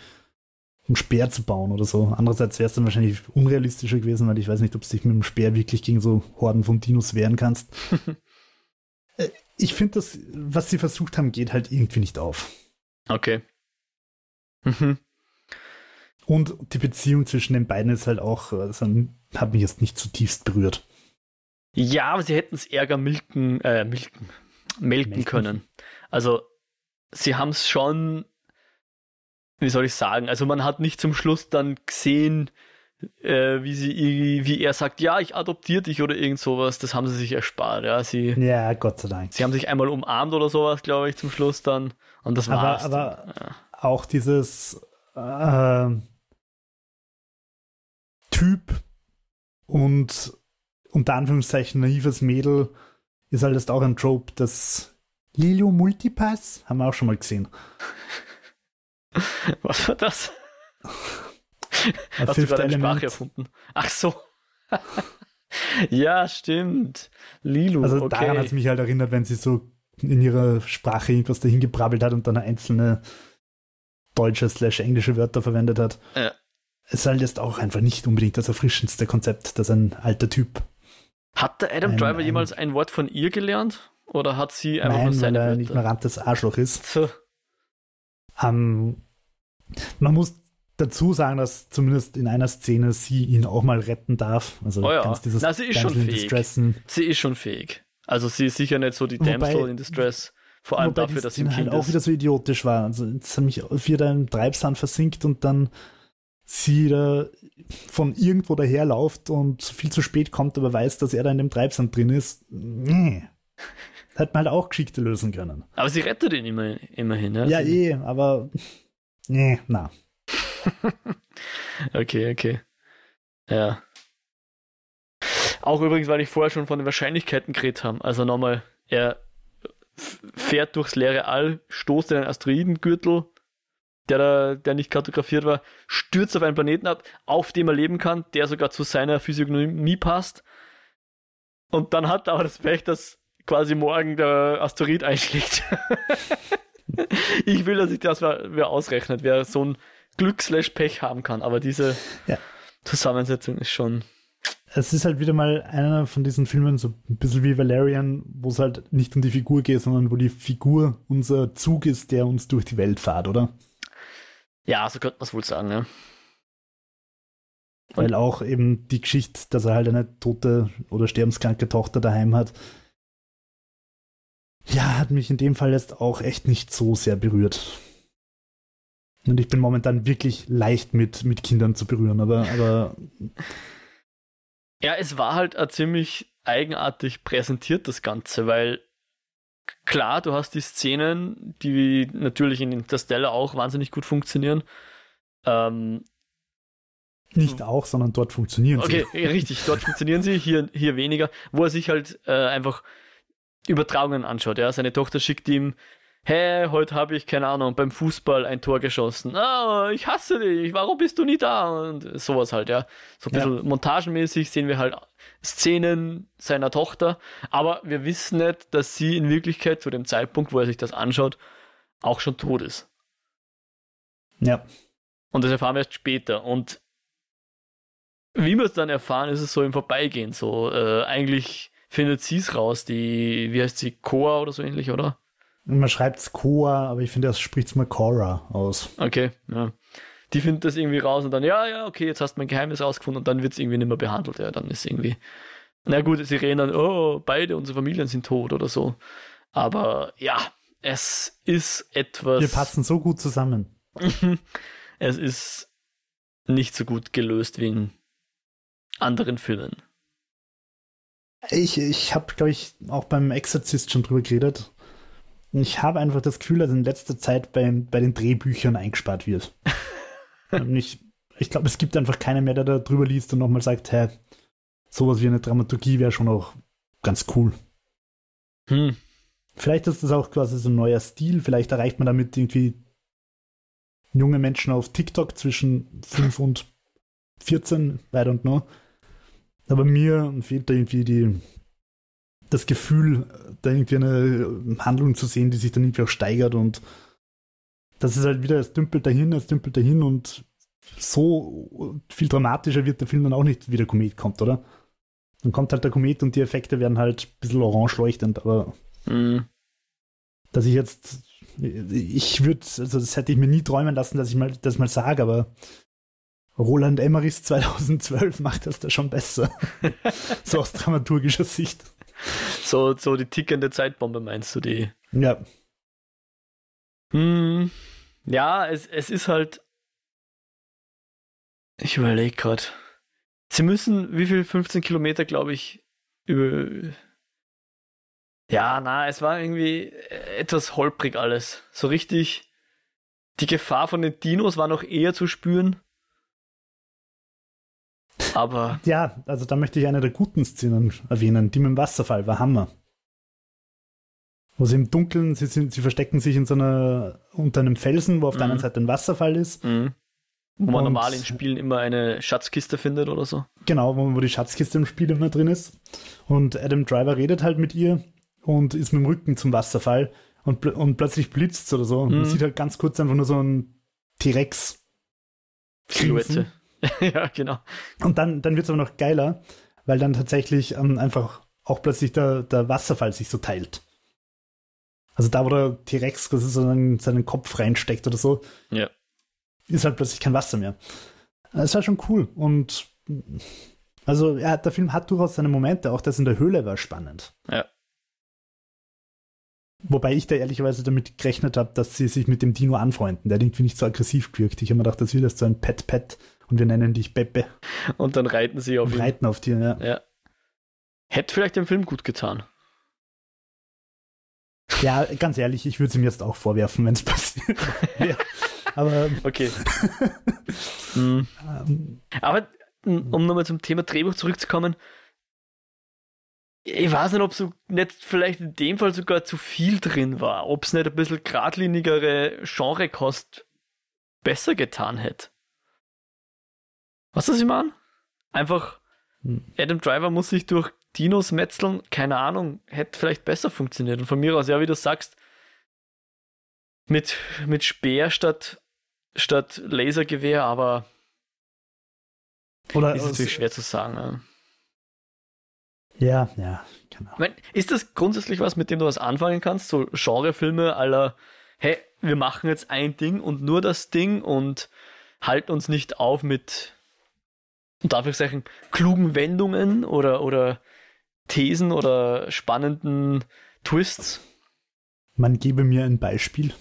einen Speer zu bauen oder so. Andererseits wäre es dann wahrscheinlich unrealistischer gewesen, weil ich weiß nicht, ob du dich mit dem Speer wirklich gegen so Horden von Dinos wehren kannst. (laughs) Äh, ich finde, das, was sie versucht haben, geht halt irgendwie nicht auf. Okay. Mhm. Und die Beziehung zwischen den beiden ist halt auch, also, hat mich jetzt nicht zutiefst berührt. Ja, aber sie hätten es ärger milken, äh, milken, melken, melken. können. Also, sie haben es schon, wie soll ich sagen, also man hat nicht zum Schluss dann gesehen, äh, wie sie wie er sagt, ja, ich adoptiere dich oder irgend sowas, das haben sie sich erspart. Ja, sie, ja Gott sei Dank. Sie haben sich einmal umarmt oder sowas, glaube ich, zum Schluss dann. Und das aber, war's. Aber ja. auch dieses äh, Typ und unter Anführungszeichen naives Mädel ist halt auch ein Trope, das Lilo Multipass haben wir auch schon mal gesehen. (laughs) Was war das? (laughs) (laughs) Ein Hast du gerade eine. Sprache erfunden? Ach so. (laughs) ja, stimmt. Lilu, Also okay. daran hat es mich halt erinnert, wenn sie so in ihrer Sprache irgendwas dahin gebrabbelt hat und dann einzelne deutsche slash englische Wörter verwendet hat. Ja. Es ist halt jetzt auch einfach nicht unbedingt das erfrischendste Konzept, dass ein alter Typ. Hat der Adam Ein- Driver ein- jemals ein Wort von ihr gelernt? Oder hat sie einfach nur Nein, weil seine er ein Wörter? ignorantes Arschloch ist. So. Ähm, man muss dazu sagen, dass zumindest in einer Szene sie ihn auch mal retten darf. Also Oh ja. ganz dieses Na, sie ist schon Damsel in fähig. Distressen. Sie ist schon fähig. Also sie ist sicher nicht so die Wobei- Damsel in Distress. Vor allem Wobei dafür, dass sie halt auch ist. wieder so idiotisch war. Also jetzt hat mich wieder im Treibsand versinkt und dann sie da von irgendwo daherläuft und viel zu spät kommt, aber weiß, dass er da in dem Treibsand drin ist. Nee. (laughs) Hätte man halt auch geschickte lösen können. Aber sie rettet ihn immer, immerhin. Ja, Ja, eh, aber nee, na. (laughs) Okay, okay. Ja. Auch übrigens, weil ich vorher schon von den Wahrscheinlichkeiten geredet habe. Also nochmal, er fährt durchs leere All, stoßt in einen Asteroidengürtel, der, da, der nicht kartografiert war, stürzt auf einen Planeten ab, auf dem er leben kann, der sogar zu seiner Physiognomie passt. Und dann hat er aber das Pech, dass quasi morgen der Asteroid einschlägt. (laughs) ich will, dass sich das wer ausrechnet, wer so ein Glück slash Pech haben kann. Aber diese Ja. Zusammensetzung ist schon. Es ist halt wieder mal einer von diesen Filmen, so ein bisschen wie Valerian, wo es halt nicht um die Figur geht, sondern wo die Figur unser Zug ist, der uns durch die Welt fährt, oder? Ja, so könnte man es wohl sagen, ja. Weil auch eben die Geschichte, dass er halt eine tote oder sterbenskranke Tochter daheim hat, ja, hat mich in dem Fall jetzt auch echt nicht so sehr berührt. Und ich bin momentan wirklich leicht mit, mit Kindern zu berühren, aber, aber Ja, es war halt ziemlich eigenartig präsentiert, das Ganze, weil klar, du hast die Szenen, die natürlich in Interstellar auch wahnsinnig gut funktionieren. Ähm, nicht auch, sondern dort funktionieren okay, ja, richtig, dort funktionieren sie, hier, hier weniger, wo er sich halt äh, einfach Übertragungen anschaut. Ja, seine Tochter schickt ihm, hey, heute habe ich, keine Ahnung, beim Fußball ein Tor geschossen. Ah, ich hasse dich, warum bist du nie da? Und sowas halt, ja. So ein Ja. bisschen montagenmäßig sehen wir halt Szenen seiner Tochter, aber wir wissen nicht, dass sie in Wirklichkeit zu dem Zeitpunkt, wo er sich das anschaut, auch schon tot ist. Ja. Und das erfahren wir erst später. Und wie wir es dann erfahren, ist es so im Vorbeigehen. So, äh, eigentlich findet sie es raus, die, wie heißt sie, Koa oder so ähnlich, oder? Man schreibt es Koa, aber ich finde, das spricht es mal Cora aus. Okay, ja. Die findet das irgendwie raus und dann, ja, ja, okay, jetzt hast du mein Geheimnis rausgefunden und dann wird es irgendwie nicht mehr behandelt. Ja, dann ist irgendwie. Na gut, sie reden dann, oh, beide unsere Familien sind tot oder so. Aber ja, es ist etwas. Wir passen so gut zusammen. (laughs) es ist nicht so gut gelöst wie in anderen Filmen. Ich, ich habe, glaube ich, auch beim Exorzist schon drüber geredet. Ich habe einfach das Gefühl, dass in letzter Zeit bei, bei den Drehbüchern eingespart wird. (laughs) Und ich ich glaube, es gibt einfach keinen mehr, der da drüber liest und nochmal sagt, hä, sowas wie eine Dramaturgie wäre schon auch ganz cool. Hm. Vielleicht ist das auch quasi so ein neuer Stil. Vielleicht erreicht man damit irgendwie junge Menschen auf TikTok zwischen 5 und 14, I don't know. Aber mir fehlt da irgendwie die, das Gefühl, da irgendwie eine Handlung zu sehen, die sich dann irgendwie auch steigert und das ist halt wieder, es dümpelt dahin, es dümpelt dahin und so viel dramatischer wird der Film dann auch nicht, wie der Komet kommt, oder? Dann kommt halt der Komet und die Effekte werden halt ein bisschen orange leuchtend, aber Hm. dass ich jetzt, ich würde, also das hätte ich mir nie träumen lassen, dass ich mal das mal sage, aber Roland Emmerichs (laughs) 2012 macht das da schon besser. (laughs) so aus dramaturgischer Sicht. (laughs) So, so die tickende Zeitbombe meinst du die? Ja, Hm. Ja, es, es ist halt. Ich überlege gerade. Sie müssen, wie viel? 15 Kilometer, glaube ich, über. Ja, na, es war irgendwie etwas holprig alles. So richtig. Die Gefahr von den Dinos war noch eher zu spüren. Aber ja, also da möchte ich eine der guten Szenen erwähnen. Die mit dem Wasserfall war Hammer. Wo sie im Dunkeln, sie, sind, sie verstecken sich in so einer, unter einem Felsen, wo auf der Mhm. anderen Seite ein Wasserfall ist. Mhm. Wo man Und- normal in Spielen immer eine Schatzkiste findet oder so. Genau, wo, wo die Schatzkiste im Spiel immer drin ist. Und Adam Driver redet halt mit ihr und ist mit dem Rücken zum Wasserfall und, pl und plötzlich blitzt oder so. Und man Mhm. sieht halt ganz kurz einfach nur so ein T-Rex. Silhouette. (laughs) ja, genau. Und dann, dann wird es aber noch geiler, weil dann tatsächlich ähm, einfach auch plötzlich der, der Wasserfall sich so teilt. Also da, wo der T-Rex seinen, seinen Kopf reinsteckt oder so, Ja. ist halt plötzlich kein Wasser mehr. Das war schon cool. Und also ja, der Film hat durchaus seine Momente, auch das in der Höhle war spannend. Ja. Wobei ich da ehrlicherweise damit gerechnet habe, dass sie sich mit dem Dino anfreunden. Der hat irgendwie nicht so aggressiv gewirkt. Ich habe mir gedacht, das wird jetzt so ein Pet-Pet und wir nennen dich Pepe Und dann reiten sie auf ihn. reiten auf dir. Ja. Ja. Hätte vielleicht dem Film gut getan. Ja, ganz ehrlich, ich würde es ihm jetzt auch vorwerfen, wenn es passiert (laughs) wäre. Aber Okay. (laughs) Hm. ähm, Aber m, um nochmal zum Thema Drehbuch zurückzukommen, ich weiß nicht, ob so nicht vielleicht in dem Fall sogar zu viel drin war, ob es nicht ein bisschen geradlinigere Genrekost besser getan hätte. Was das ich meine? Einfach, Hm. Adam Driver muss sich durch Dinos metzeln, keine Ahnung, hätte vielleicht besser funktioniert. Und von mir aus, ja, wie du sagst, mit, mit Speer statt, statt Lasergewehr, aber oder ist natürlich schwer zu sagen. Ja. ja, ja, keine Ich Ahnung. mein, ist das grundsätzlich was, mit dem du was anfangen kannst? So Genrefilme aller, hey, wir machen jetzt ein Ding und nur das Ding und halten uns nicht auf mit, unter Anführungszeichen, klugen Wendungen oder, oder Thesen oder spannenden Twists. Man gebe mir ein Beispiel.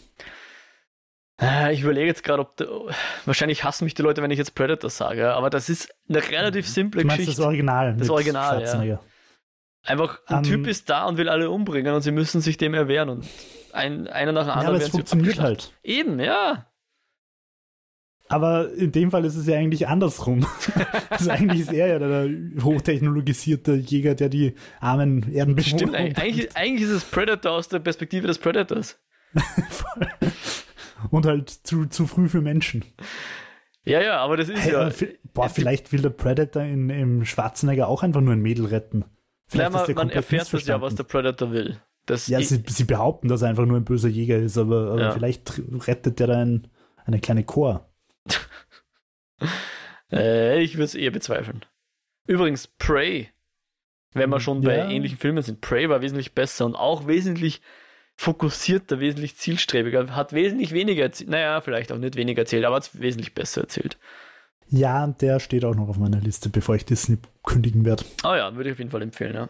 Äh, Ich überlege jetzt gerade, ob, du, wahrscheinlich hassen mich die Leute, wenn ich jetzt Predator sage, aber das ist eine relativ simple Du meinst Geschichte. das Original? Das Original, ja. Einfach ein Ähm, Typ ist da und will alle umbringen und sie müssen sich dem erwehren und ein, einer nach dem Ja, anderen aber es funktioniert halt. Eben, ja. Aber in dem Fall ist es ja eigentlich andersrum. (laughs) also eigentlich ist er ja der hochtechnologisierte Jäger, der die armen Erdenbewohner Stimmt, eigentlich, eigentlich, ist es Predator aus der Perspektive des Predators. (laughs) Und halt zu, zu früh für Menschen. Ja, ja, aber das ist Hey, ja. boah, vielleicht will der Predator in, im Schwarzenegger auch einfach nur ein Mädel retten. Nein, Vielleicht ist man, der man erfährt das ja, was der Predator will. Das Ja, sie, sie behaupten, dass er einfach nur ein böser Jäger ist, aber, aber Ja. vielleicht rettet er da ein, eine kleine Chor. Äh, ich würde es eher bezweifeln. Übrigens, Prey, wenn wir schon bei Ja. ähnlichen Filmen sind, Prey war wesentlich besser und auch wesentlich fokussierter, wesentlich zielstrebiger, hat wesentlich weniger erzählt, naja, vielleicht auch nicht weniger erzählt, aber hat es wesentlich besser erzählt. Ja, der steht auch noch auf meiner Liste, bevor ich Disney kündigen werde. Ah ja, würde ich auf jeden Fall empfehlen, ja.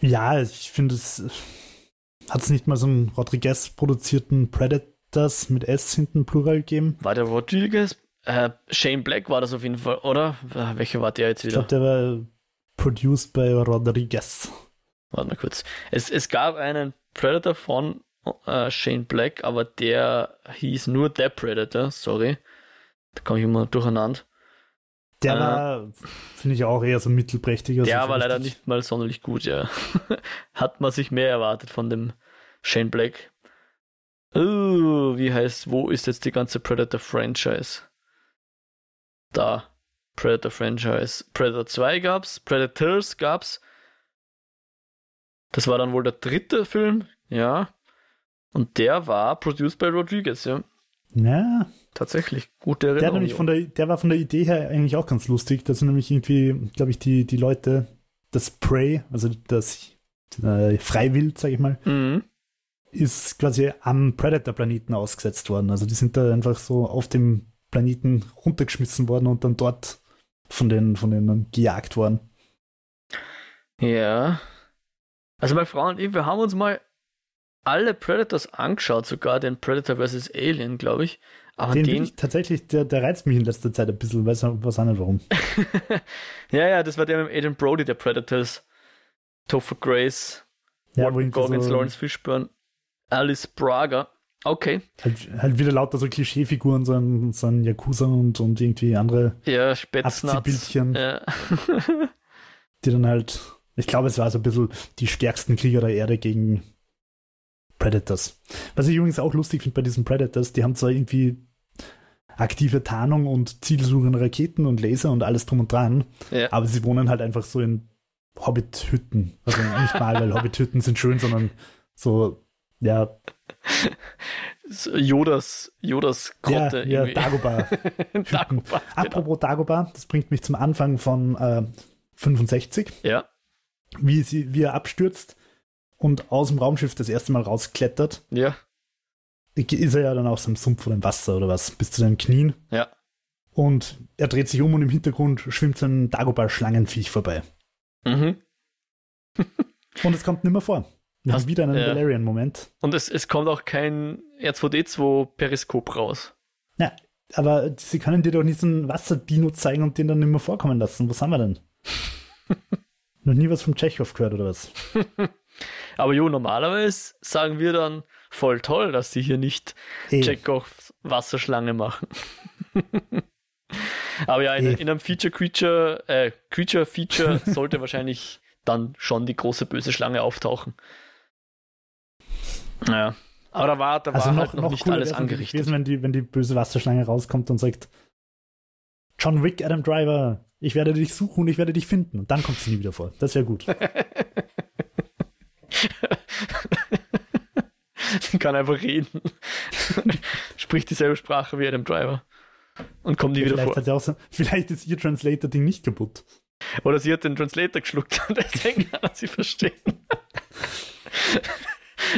Ja, ich finde es hat es nicht mal so einen Rodriguez produzierten Predators mit S hinten Plural gegeben. War der Rodriguez? Äh, Shane Black war das auf jeden Fall, oder? Äh, Welcher war der jetzt Ich wieder? glaube, der war produced bei Rodriguez. Warte mal kurz. Es, es gab einen Predator von äh, Shane Black, aber der hieß nur The Predator, sorry. Da komme ich immer durcheinander. Der Äh. war, finde ich, auch eher so mittelprächtiger. der so war leider nicht mal sonderlich gut, ja. (laughs) Hat man sich mehr erwartet von dem Shane Black. Oh, wie heißt, wo ist jetzt die ganze Predator-Franchise? Da. Predator-Franchise. Predator 2 gab's, Predators gab's. Das war dann wohl der dritte Film, ja. Und der war produced by Rodriguez, ja. Ja, Tatsächlich. Gute der, Erinnerung. nämlich von der, der war von der Idee her eigentlich auch ganz lustig. Das sind nämlich irgendwie, glaube ich, die, die Leute, das Prey, also das äh, Freiwild, sage ich mal, mhm. Ist quasi am Predator-Planeten ausgesetzt worden. Also die sind da einfach so auf dem Planeten runtergeschmissen worden und dann dort von den, von denen gejagt worden. Ja. Also meine Frau und ich, wir haben uns mal alle Predators angeschaut, sogar den Predator vs. Alien, glaube ich. Aber den, den, ich tatsächlich, der, der reizt mich in letzter Zeit ein bisschen, weiß weiß auch nicht warum. (laughs) ja, ja, das war der mit dem Aiden Brody, der Predators. Topher Grace, Ja, Goggins, so, Lawrence Fishburne, Alice Braga. Okay, halt, halt wieder lauter so Klischeefiguren, so ein, so ein Yakuza und, und irgendwie andere, ja. Abziehbildchen. Ja. (laughs) die dann halt Ich glaube, es war so ein bisschen die stärksten Krieger der Erde gegen Predators. Was ich übrigens auch lustig finde bei diesen Predators, die haben zwar irgendwie aktive Tarnung und zielsuchende Raketen und Laser und alles drum und dran, Ja. aber sie wohnen halt einfach so in Hobbit-Hütten. Also nicht mal, weil (laughs) Hobbit-Hütten sind schön, sondern so, ja, (laughs) Jodas, Jodas ja, Grotte ja irgendwie. Dagobah. (laughs) Dagobah, (laughs) genau. Apropos Dagobah, das bringt mich zum Anfang von äh, 65, Ja, wie, sie, wie er abstürzt und aus dem Raumschiff das erste Mal rausklettert. ja, Ist er ja dann aus dem Sumpf oder im Wasser oder was, bis zu den Knien. ja. Und er dreht sich um und im Hintergrund schwimmt so ein Dagobah-Schlangenviech vorbei. Mhm. Und es kommt nimmer vor. Wir Hast- haben wieder einen. Valerian-Moment. Und es, es kommt auch kein R2D2-Periskop raus. Ja, aber sie können dir doch nicht so einen Wasserdino zeigen und den dann nimmer vorkommen lassen. Was haben wir denn? (laughs) Noch nie was vom Tschechow gehört oder was? (laughs) Aber jo, normalerweise sagen wir dann voll toll, dass sie hier nicht. Chekhovs Wasserschlange machen. (laughs) Aber ja, in, in einem Feature-Creature, äh, Creature-Feature sollte wahrscheinlich dann schon die große böse Schlange auftauchen. Naja. Aber da war, da war Also noch, halt noch, noch nicht alles angerichtet. gewesen, wenn die, wenn die böse Wasserschlange rauskommt und sagt, John Wick, Adam Driver, ich werde dich suchen und ich werde dich finden. Und dann kommt sie nie wieder vor. Das wäre gut. (laughs) Sie kann einfach reden. (laughs) Spricht dieselbe Sprache wie Adam Driver. Und kommt nie wieder vielleicht, vor. hat sie auch so, vielleicht ist ihr Translator-Ding nicht kaputt. Oder sie hat den Translator geschluckt und (laughs) deswegen kann er sie verstehen.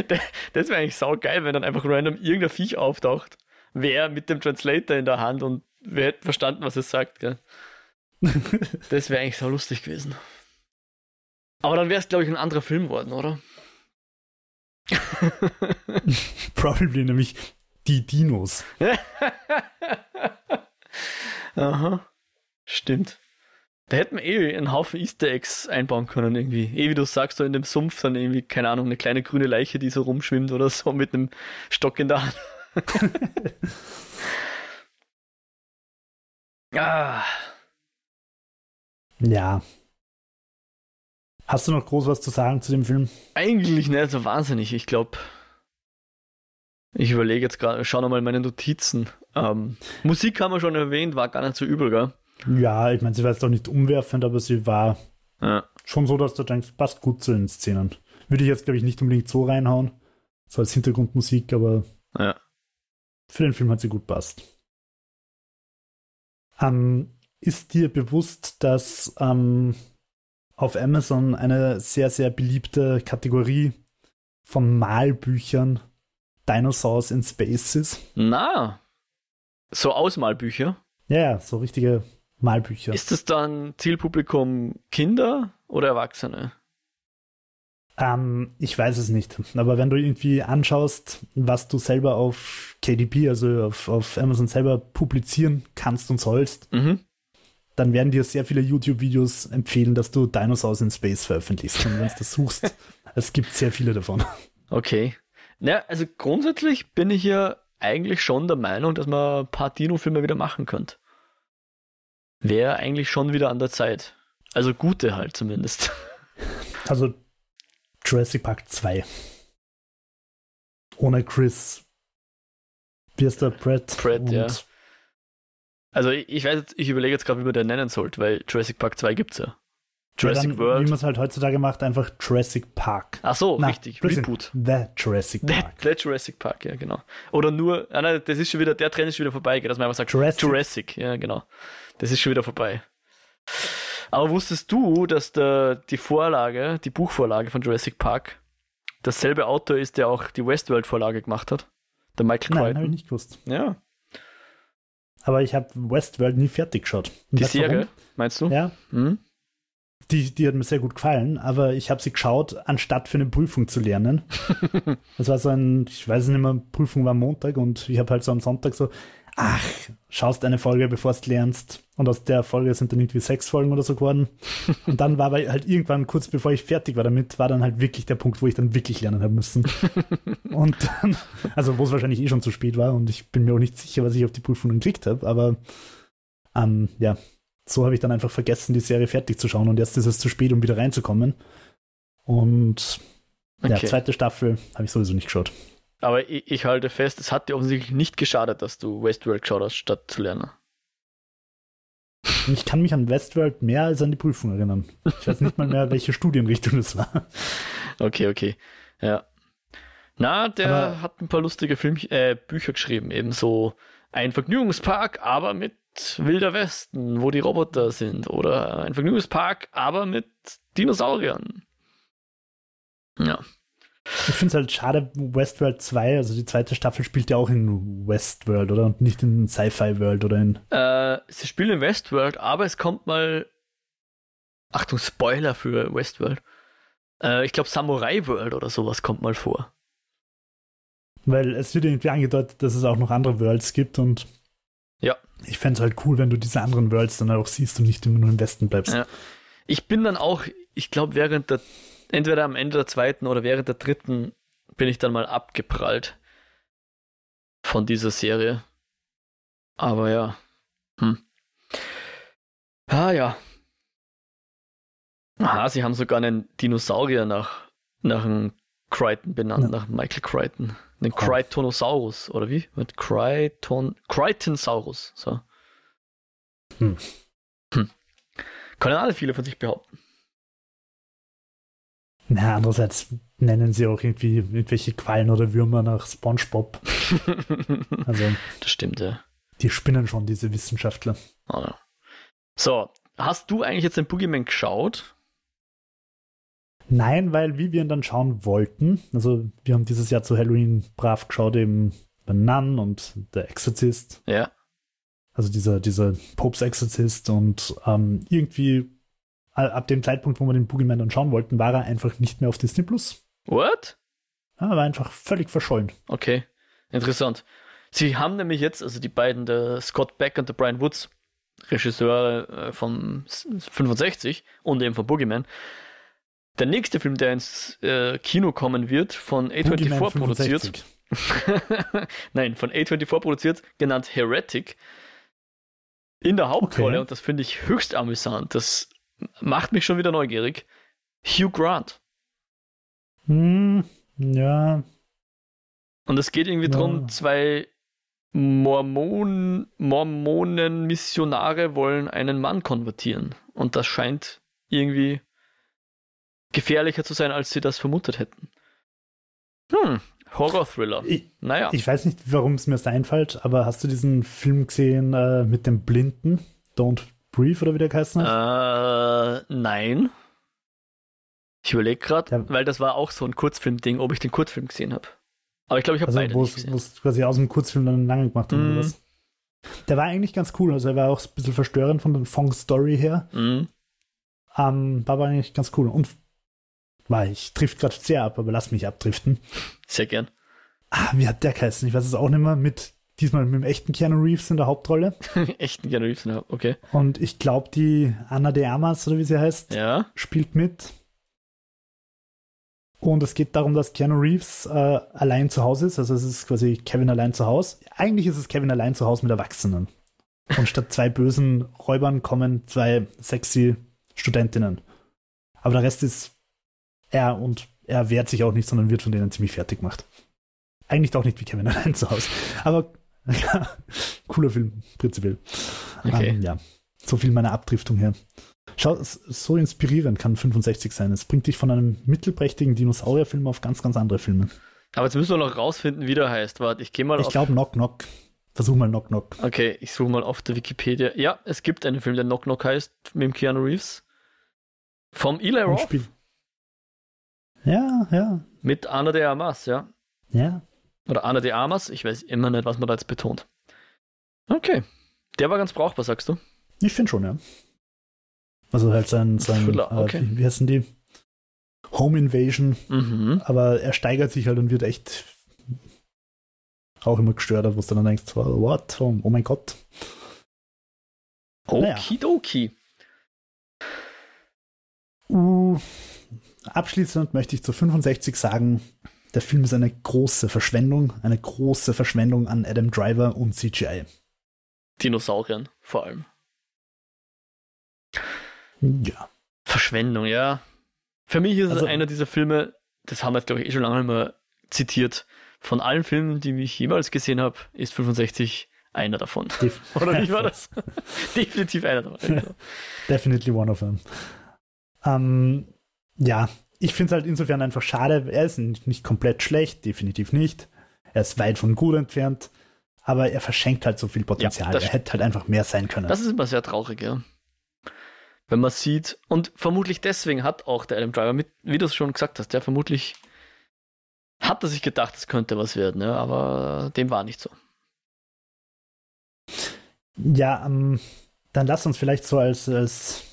(laughs) Das- wäre eigentlich saugeil, wenn dann einfach random irgendein Viech auftaucht. Wer mit dem Translator in der Hand und wer hätte verstanden, was es sagt. Gell? (laughs) Das wäre eigentlich sau lustig gewesen. Aber dann wäre es, glaube ich, ein anderer Film worden, oder? (laughs) Probably nämlich die Dinos. Aha. Stimmt. Da hätten wir eh einen Haufen Easter Eggs einbauen können, irgendwie. Eh, wie du sagst, so in dem Sumpf dann irgendwie, keine Ahnung, eine kleine grüne Leiche, die so rumschwimmt oder so mit einem Stock in der Hand. (laughs) ah, Ja. Hast du noch groß was zu sagen zu dem Film? eigentlich nicht so wahnsinnig. Ich glaube, ich überlege jetzt gerade, schau nochmal meine Notizen. Ähm, Musik haben wir schon erwähnt, war gar nicht so übel, gell? Ja, ich meine, sie war jetzt doch nicht umwerfend, aber sie war Ja. schon so, dass du denkst, passt gut zu den Szenen. Würde ich jetzt, glaube ich, nicht unbedingt so reinhauen. So als Hintergrundmusik, aber Ja. für den Film hat sie gut passt. Ähm, ist dir bewusst, dass ähm, auf Amazon eine sehr, sehr beliebte Kategorie von Malbüchern Dinosaurs in Space ist? Na, so Ausmalbücher. Ja, ja, so richtige Malbücher. Ist es dann Zielpublikum Kinder oder Erwachsene? Ähm, ich weiß es nicht. Aber wenn du irgendwie anschaust, was du selber auf KDP, also auf, auf Amazon selber publizieren kannst und sollst, Mhm. dann werden dir sehr viele YouTube-Videos empfehlen, dass du Dinosaurs in Space veröffentlichst. Und wenn du das suchst, (laughs) es gibt sehr viele davon. Okay. Na, also grundsätzlich bin ich ja eigentlich schon der Meinung, dass man ein paar Dino-Filme wieder machen könnte. Wäre eigentlich schon wieder an der Zeit. Also gute halt zumindest. (laughs) Also Jurassic Park 2. Ohne Chris. Wie ist der Brett? Pratt, und ja. Also ich, ich weiß ich überlege jetzt gerade, wie man den nennen sollte, weil Jurassic Park 2 gibt's ja. Jurassic ja, dann, Wie World. man es halt heutzutage macht, einfach Jurassic Park. Ach so, Na, richtig. Reboot. The Jurassic Park. der Jurassic Park, ja, genau. Oder nur, ah, nein, das ist schon wieder, der Trend ist schon wieder vorbei, dass man einfach sagt, Jurassic. Jurassic, ja, genau. Das ist schon wieder vorbei. Aber wusstest du, dass der, die Vorlage, die Buchvorlage von Jurassic Park, dasselbe Autor ist, der auch die Westworld-Vorlage gemacht hat? Der Michael Nein, habe ich Crichton. nicht gewusst. Ja, Aber ich habe Westworld nie fertig geschaut. Und die warum? Serie, meinst du? Ja, Hm? die, die hat mir sehr gut gefallen, aber ich habe sie geschaut, anstatt für eine Prüfung zu lernen. (laughs) das war so ein, ich weiß nicht mehr, Prüfung war am Montag und ich habe halt so am Sonntag so, ach, schaust eine Folge, bevor du lernst. Und aus der Folge sind dann irgendwie sechs Folgen oder so geworden. (laughs) Und dann war aber halt irgendwann, kurz bevor ich fertig war damit, war dann halt wirklich der Punkt, wo ich dann wirklich lernen habe müssen. (laughs) und dann, also wo es wahrscheinlich eh schon zu spät war und ich bin mir auch nicht sicher, was ich auf die Prüfung gekriegt habe, aber ähm, ja, so habe ich dann einfach vergessen, die Serie fertig zu schauen und jetzt ist es zu spät, um wieder reinzukommen. Und okay. ja, zweite Staffel habe ich sowieso nicht geschaut. Aber ich, ich, halte fest, es hat dir offensichtlich nicht geschadet, dass du Westworld geschaut hast, statt zu lernen. Ich kann mich an Westworld mehr als an die Prüfung erinnern. Ich weiß nicht mal mehr, (laughs) welche Studienrichtung es war. Okay, okay. Ja. Na, der aber hat ein paar lustige Film äh, Bücher geschrieben. Eben so ein Vergnügungspark, aber mit Wilder Westen, wo die Roboter sind. Oder ein Vergnügungspark, aber mit Dinosauriern. Ja. Ich finde es halt schade, Westworld 2, also die zweite Staffel spielt ja auch in Westworld, oder? Und nicht in Sci-Fi World oder in. Äh, sie spielen in Westworld, aber es kommt mal. Achtung, Spoiler für Westworld. Äh, ich glaube, Samurai World oder sowas kommt mal vor. Weil es wird irgendwie angedeutet, dass es auch noch andere Worlds gibt und. Ja. Ich fände es halt cool, wenn du diese anderen Worlds dann auch siehst und nicht immer nur im Westen bleibst. Ja. Ich bin dann auch, ich glaube, während der entweder am Ende der zweiten oder während der dritten bin ich dann mal abgeprallt von dieser Serie. Aber ja. Hm. Ah ja. Aha, sie haben sogar einen Dinosaurier nach, nach einem Crichton benannt, ja. nach Michael Crichton. Den oh. Crichtonosaurus, oder wie? Mit Crichton, Crichtonsaurus. So. Hm. Hm. Können alle viele von sich behaupten. Na, andererseits nennen sie auch irgendwie irgendwelche Quallen oder Würmer nach SpongeBob. (laughs) also, das stimmt, ja. Die spinnen schon, diese Wissenschaftler. Ja. So, hast du eigentlich jetzt den Boogeyman geschaut? Nein, weil wie wir ihn dann schauen wollten, also wir haben dieses Jahr zu Halloween brav geschaut, eben The Nun und der Exorzist. Ja. Also dieser, dieser Popes Exorzist und ähm, irgendwie ab dem Zeitpunkt, wo wir den Boogeyman dann schauen wollten, war er einfach nicht mehr auf Disney Plus. What? Ja, er war einfach völlig verschollen. Okay, interessant. Sie haben nämlich jetzt, also die beiden, der Scott Beck und der Brian Woods, Regisseure äh, von 65 und eben von Boogeyman, der nächste Film, der ins äh, Kino kommen wird, von A24 produziert. (laughs) Nein, von A24 produziert, genannt Heretic. In der Hauptrolle, okay. und das finde ich höchst amüsant, das macht mich schon wieder neugierig. Hugh Grant. Hm, ja. Und es geht irgendwie ja. darum, zwei Mormon, Mormonen-Missionare wollen einen Mann konvertieren. Und das scheint irgendwie gefährlicher zu sein, als sie das vermutet hätten. Hm, Horror-Thriller. Naja. Ich weiß nicht, warum es mir das einfällt, aber hast du diesen Film gesehen äh, mit dem Blinden? Don't Brief oder wie der geheißen hat? Äh, nein. Ich überlege gerade, ja. weil das war auch so ein Kurzfilm-Ding, ob ich den Kurzfilm gesehen habe. Aber ich glaube, ich habe also, beide nicht gesehen. Wo es quasi aus dem Kurzfilm dann lange gemacht haben mm. oder was. Der war eigentlich ganz cool, also er war auch ein bisschen verstörend von der Fong-Story her. Mm. Ähm, war aber eigentlich ganz cool. Und war ich trifft gerade sehr ab, aber lass mich abdriften. Sehr gern. Ah, wie hat der geheißen? Ich weiß es auch nicht mehr. Mit Diesmal mit dem echten Keanu Reeves in der Hauptrolle. (laughs) echten Keanu Reeves, ja, okay. Und ich glaube, die Anna de Amas, oder wie sie heißt, ja. spielt mit. Und es geht darum, dass Keanu Reeves äh, allein zu Hause ist. Also es ist quasi Kevin allein zu Hause. Eigentlich ist es Kevin allein zu Hause mit Erwachsenen. Und statt zwei bösen Räubern kommen zwei sexy Studentinnen. Aber der Rest ist er und er wehrt sich auch nicht, sondern wird von denen ziemlich fertig gemacht. Eigentlich doch nicht wie Kevin allein zu Hause. Aber (laughs) cooler Film, prinzipiell. Okay. Ähm, ja, so viel meiner Abdriftung her. Schau, so inspirierend kann 65 sein. Es bringt dich von einem mittelprächtigen Dinosaurierfilm auf ganz, ganz andere Filme. Aber jetzt müssen wir noch rausfinden, wie der heißt. Warte, ich gehe mal Ich glaube Knock Knock. Versuch mal Knock Knock. Okay, ich suche mal auf der Wikipedia. Ja, es gibt einen Film, der Knock Knock heißt, mit dem Keanu Reeves. Vom Eli Roth. Ja, ja. Mit Anna de Armas, ja. Ja. Oder Anna de Armas. Ich weiß immer nicht, was man da jetzt betont. Okay. Der war ganz brauchbar, sagst du? Ich finde schon, ja. Also halt sein, sein Thriller, äh, okay. äh, wie, wie heißen die? Home Invasion. Mhm. Aber er steigert sich halt und wird echt auch immer gestört, wo du dann denkst, what? Oh, oh mein Gott. Okidoki. Naja. Uh, abschließend möchte ich zu 65 sagen, der Film ist eine große Verschwendung, eine große Verschwendung an Adam Driver und CGI. Dinosauriern vor allem. Ja. Verschwendung, ja. Für mich ist Also- es einer dieser Filme, das haben wir jetzt, glaube ich, eh schon lange mal zitiert. Von allen Filmen, die ich jemals gesehen habe, ist 65 einer davon. Def (laughs) Oder wie war (laughs) das? (laughs) Definitiv einer davon. Definitely one of them. Ähm, ja, ich finde es halt insofern einfach schade. Er ist nicht, nicht komplett schlecht, definitiv nicht. Er ist weit von gut entfernt, aber er verschenkt halt so viel Potenzial. das er hätte halt einfach mehr sein können. Das ist immer sehr traurig, ja. Wenn man sieht, und vermutlich deswegen hat auch der Adam Driver, mit, wie du es schon gesagt hast, ja, vermutlich hat er sich gedacht, es könnte was werden, ja, aber dem war nicht so. Ja, ähm, dann lass uns vielleicht so als, als,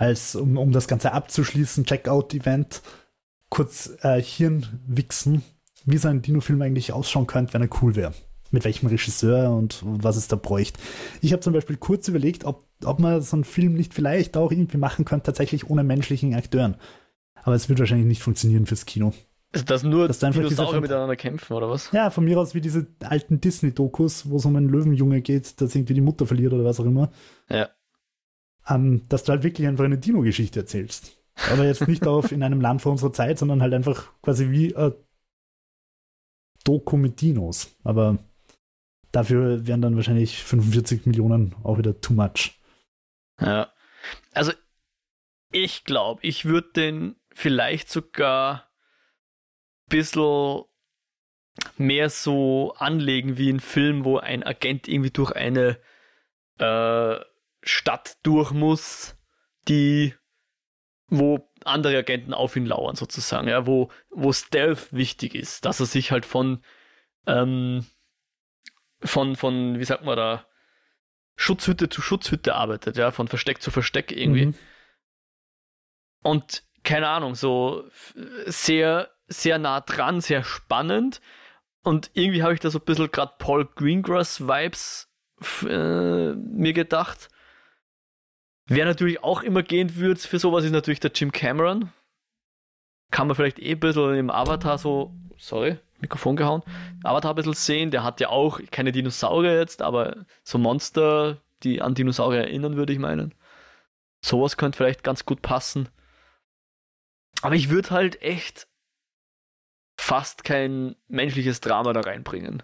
als um, um das Ganze abzuschließen, Checkout-Event, kurz äh, Hirn wichsen, wie so ein Dino-Film eigentlich ausschauen könnte, wenn er cool wäre. Mit welchem Regisseur und was es da bräuchte. Ich habe zum Beispiel kurz überlegt, ob, ob man so einen Film nicht vielleicht auch irgendwie machen könnte, tatsächlich ohne menschlichen Akteuren. Aber es wird wahrscheinlich nicht funktionieren fürs Kino. Also, dass nur Dass diese Dinosaurier miteinander kämpfen, oder was? Ja, von mir aus wie diese alten Disney-Dokus, wo es um einen Löwenjunge geht, dass irgendwie die Mutter verliert oder was auch immer. Ja. Ähm, dass du halt wirklich einfach eine Dino-Geschichte erzählst. Aber jetzt nicht auf in einem Land vor unserer Zeit, sondern halt einfach quasi wie ein Doku mit Dinos. Aber dafür wären dann wahrscheinlich 45 Millionen auch wieder too much. Ja. Also, ich glaube, ich würde den vielleicht sogar ein bisschen mehr so anlegen wie ein Film, wo ein Agent irgendwie durch eine äh, Stadt durch muss, die, wo andere Agenten auf ihn lauern, sozusagen, ja, wo, wo Stealth wichtig ist, dass er sich halt von, ähm, von, von, wie sagt man da, Schutzhütte zu Schutzhütte arbeitet, ja, von Versteck zu Versteck irgendwie. Mhm. Und keine Ahnung, so sehr, sehr nah dran, sehr spannend. Und irgendwie habe ich da so ein bisschen gerade Paul Greengrass-Vibes äh, mir gedacht. Wer natürlich auch immer gehen würde für sowas, ist natürlich der Jim Cameron. Kann man vielleicht eh ein bisschen im Avatar so, sorry, Mikrofon gehauen, Avatar ein bisschen sehen. Der hat ja auch keine Dinosaurier jetzt, aber so Monster, die an Dinosaurier erinnern, würde ich meinen. Sowas könnte vielleicht ganz gut passen. Aber ich würde halt echt fast kein menschliches Drama da reinbringen.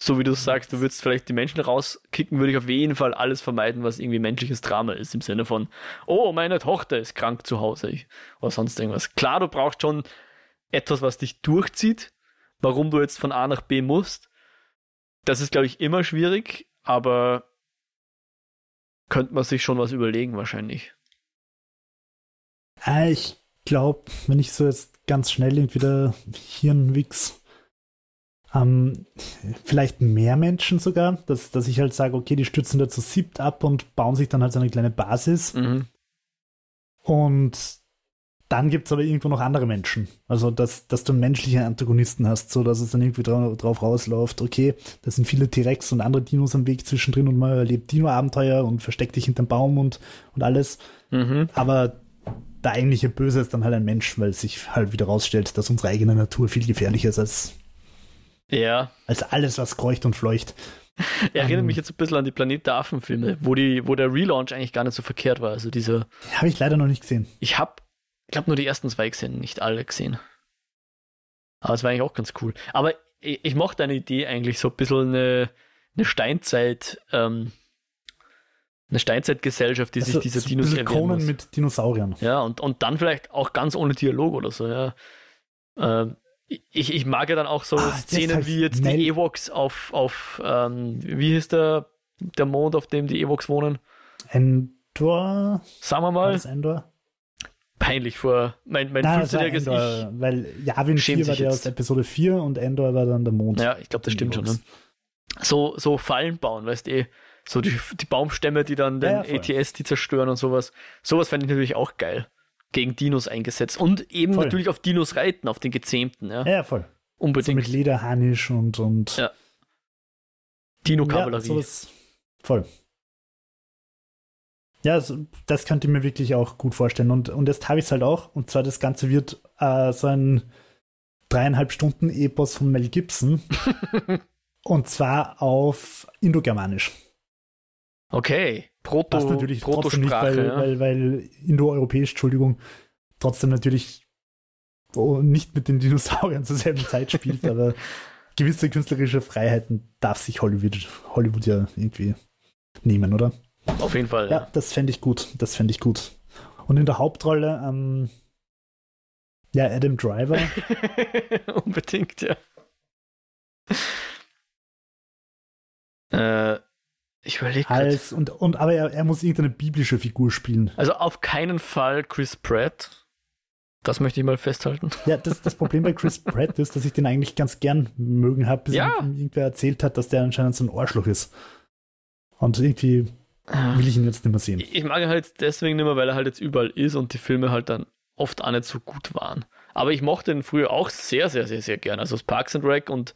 So wie du sagst, du würdest vielleicht die Menschen rauskicken, würde ich auf jeden Fall alles vermeiden, was irgendwie menschliches Drama ist, im Sinne von, oh, meine Tochter ist krank zu Hause ich, oder sonst irgendwas. Klar, du brauchst schon etwas, was dich durchzieht, warum du jetzt von A nach B musst. Das ist, glaube ich, immer schwierig, aber könnte man sich schon was überlegen, wahrscheinlich. Äh, ich glaube, wenn ich so jetzt ganz schnell entweder Hirnwix, ähm, vielleicht mehr Menschen sogar, dass, dass ich halt sage, okay, die stürzen da zu siebt ab und bauen sich dann halt so eine kleine Basis. Mhm. Und dann gibt es aber irgendwo noch andere Menschen. Also, dass, dass du einen menschlichen Antagonisten hast, so dass es dann irgendwie dra drauf rausläuft, okay, da sind viele T-Rex und andere Dinos am Weg zwischendrin und man erlebt Dino-Abenteuer und versteckt dich hinterm Baum und, und alles. Mhm. Aber der eigentliche Böse ist dann halt ein Mensch, weil sich halt wieder rausstellt, dass unsere eigene Natur viel gefährlicher ist als, Ja, als alles, was kreucht und fleucht. (laughs) erinnert Ähm. mich jetzt ein bisschen an die Planet der Affen-Filme, wo, die, wo der Relaunch eigentlich gar nicht so verkehrt war. Also diese, Habe ich leider noch nicht gesehen. ich habe, ich glaube nur die ersten zwei gesehen, nicht alle gesehen. Aber es war eigentlich auch ganz cool. Aber ich, ich mochte deine Idee eigentlich so ein bisschen eine, eine Steinzeit, ähm, eine Steinzeitgesellschaft, die Also, sich dieser so Dinos erwehren muss. mit Dinosauriern. Ja, und, und dann vielleicht auch ganz ohne Dialog oder so, ja. Ähm, ich, ich mag ja dann auch so Ah, Szenen wie jetzt Nell- die Ewoks auf, auf ähm, wie hieß der, der Mond, auf dem die Ewoks wohnen? Endor? Sagen wir mal, Endor? peinlich vor mein, mein Nein, das war 15-jähriges Endor, Ich. weil schämt 4 war der aus Episode 4 und Endor war dann der Mond. Ja, ich glaube, das stimmt schon. Ne? Ewoks. So, so Fallen bauen, weißt du, eh. So die, die Baumstämme, die dann den Ja, ja. ATS, die zerstören und sowas. Sowas fände ich natürlich auch geil. Gegen Dinos eingesetzt. Und eben Voll. natürlich auf Dinos reiten, auf den Gezähmten, ja. Ja, ja, voll. So Unbedingt. mit Lederharnisch und, und Ja, ja, Dino-Kavallerie. sowas. Voll. Ja, also, das könnte ich mir wirklich auch gut vorstellen. Und, und jetzt habe ich es halt auch. Und zwar das Ganze wird äh, so ein dreieinhalb Stunden Epos von Mel Gibson. (laughs) und zwar auf Indogermanisch. Okay, Proto, passt natürlich trotzdem nicht, weil, ja. weil, weil indoeuropäisch, Entschuldigung, trotzdem natürlich nicht mit den Dinosauriern zur selben Zeit spielt, (laughs) aber gewisse künstlerische Freiheiten darf sich Hollywood, Hollywood ja irgendwie nehmen, oder? Auf jeden Fall. Ja, das fände ich gut. Das fände ich gut. Und in der Hauptrolle, ähm, ja, Adam Driver. (laughs) Unbedingt, ja. Äh, ich überlege als und, und aber er, er muss irgendeine biblische Figur spielen. Also auf keinen Fall Chris Pratt. Das möchte ich mal festhalten. Ja, das, das Problem bei Chris (laughs) Pratt ist, dass ich den eigentlich ganz gern mögen habe, bis Ja. ihm irgendwer erzählt hat, dass der anscheinend so ein Arschloch ist. Und irgendwie Ah. will ich ihn jetzt nicht mehr sehen. Ich mag ihn halt deswegen nicht mehr, weil er halt jetzt überall ist und die Filme halt dann oft auch nicht so gut waren. Aber ich mochte ihn früher auch sehr, sehr, sehr, sehr gern. Also Parks and Rec und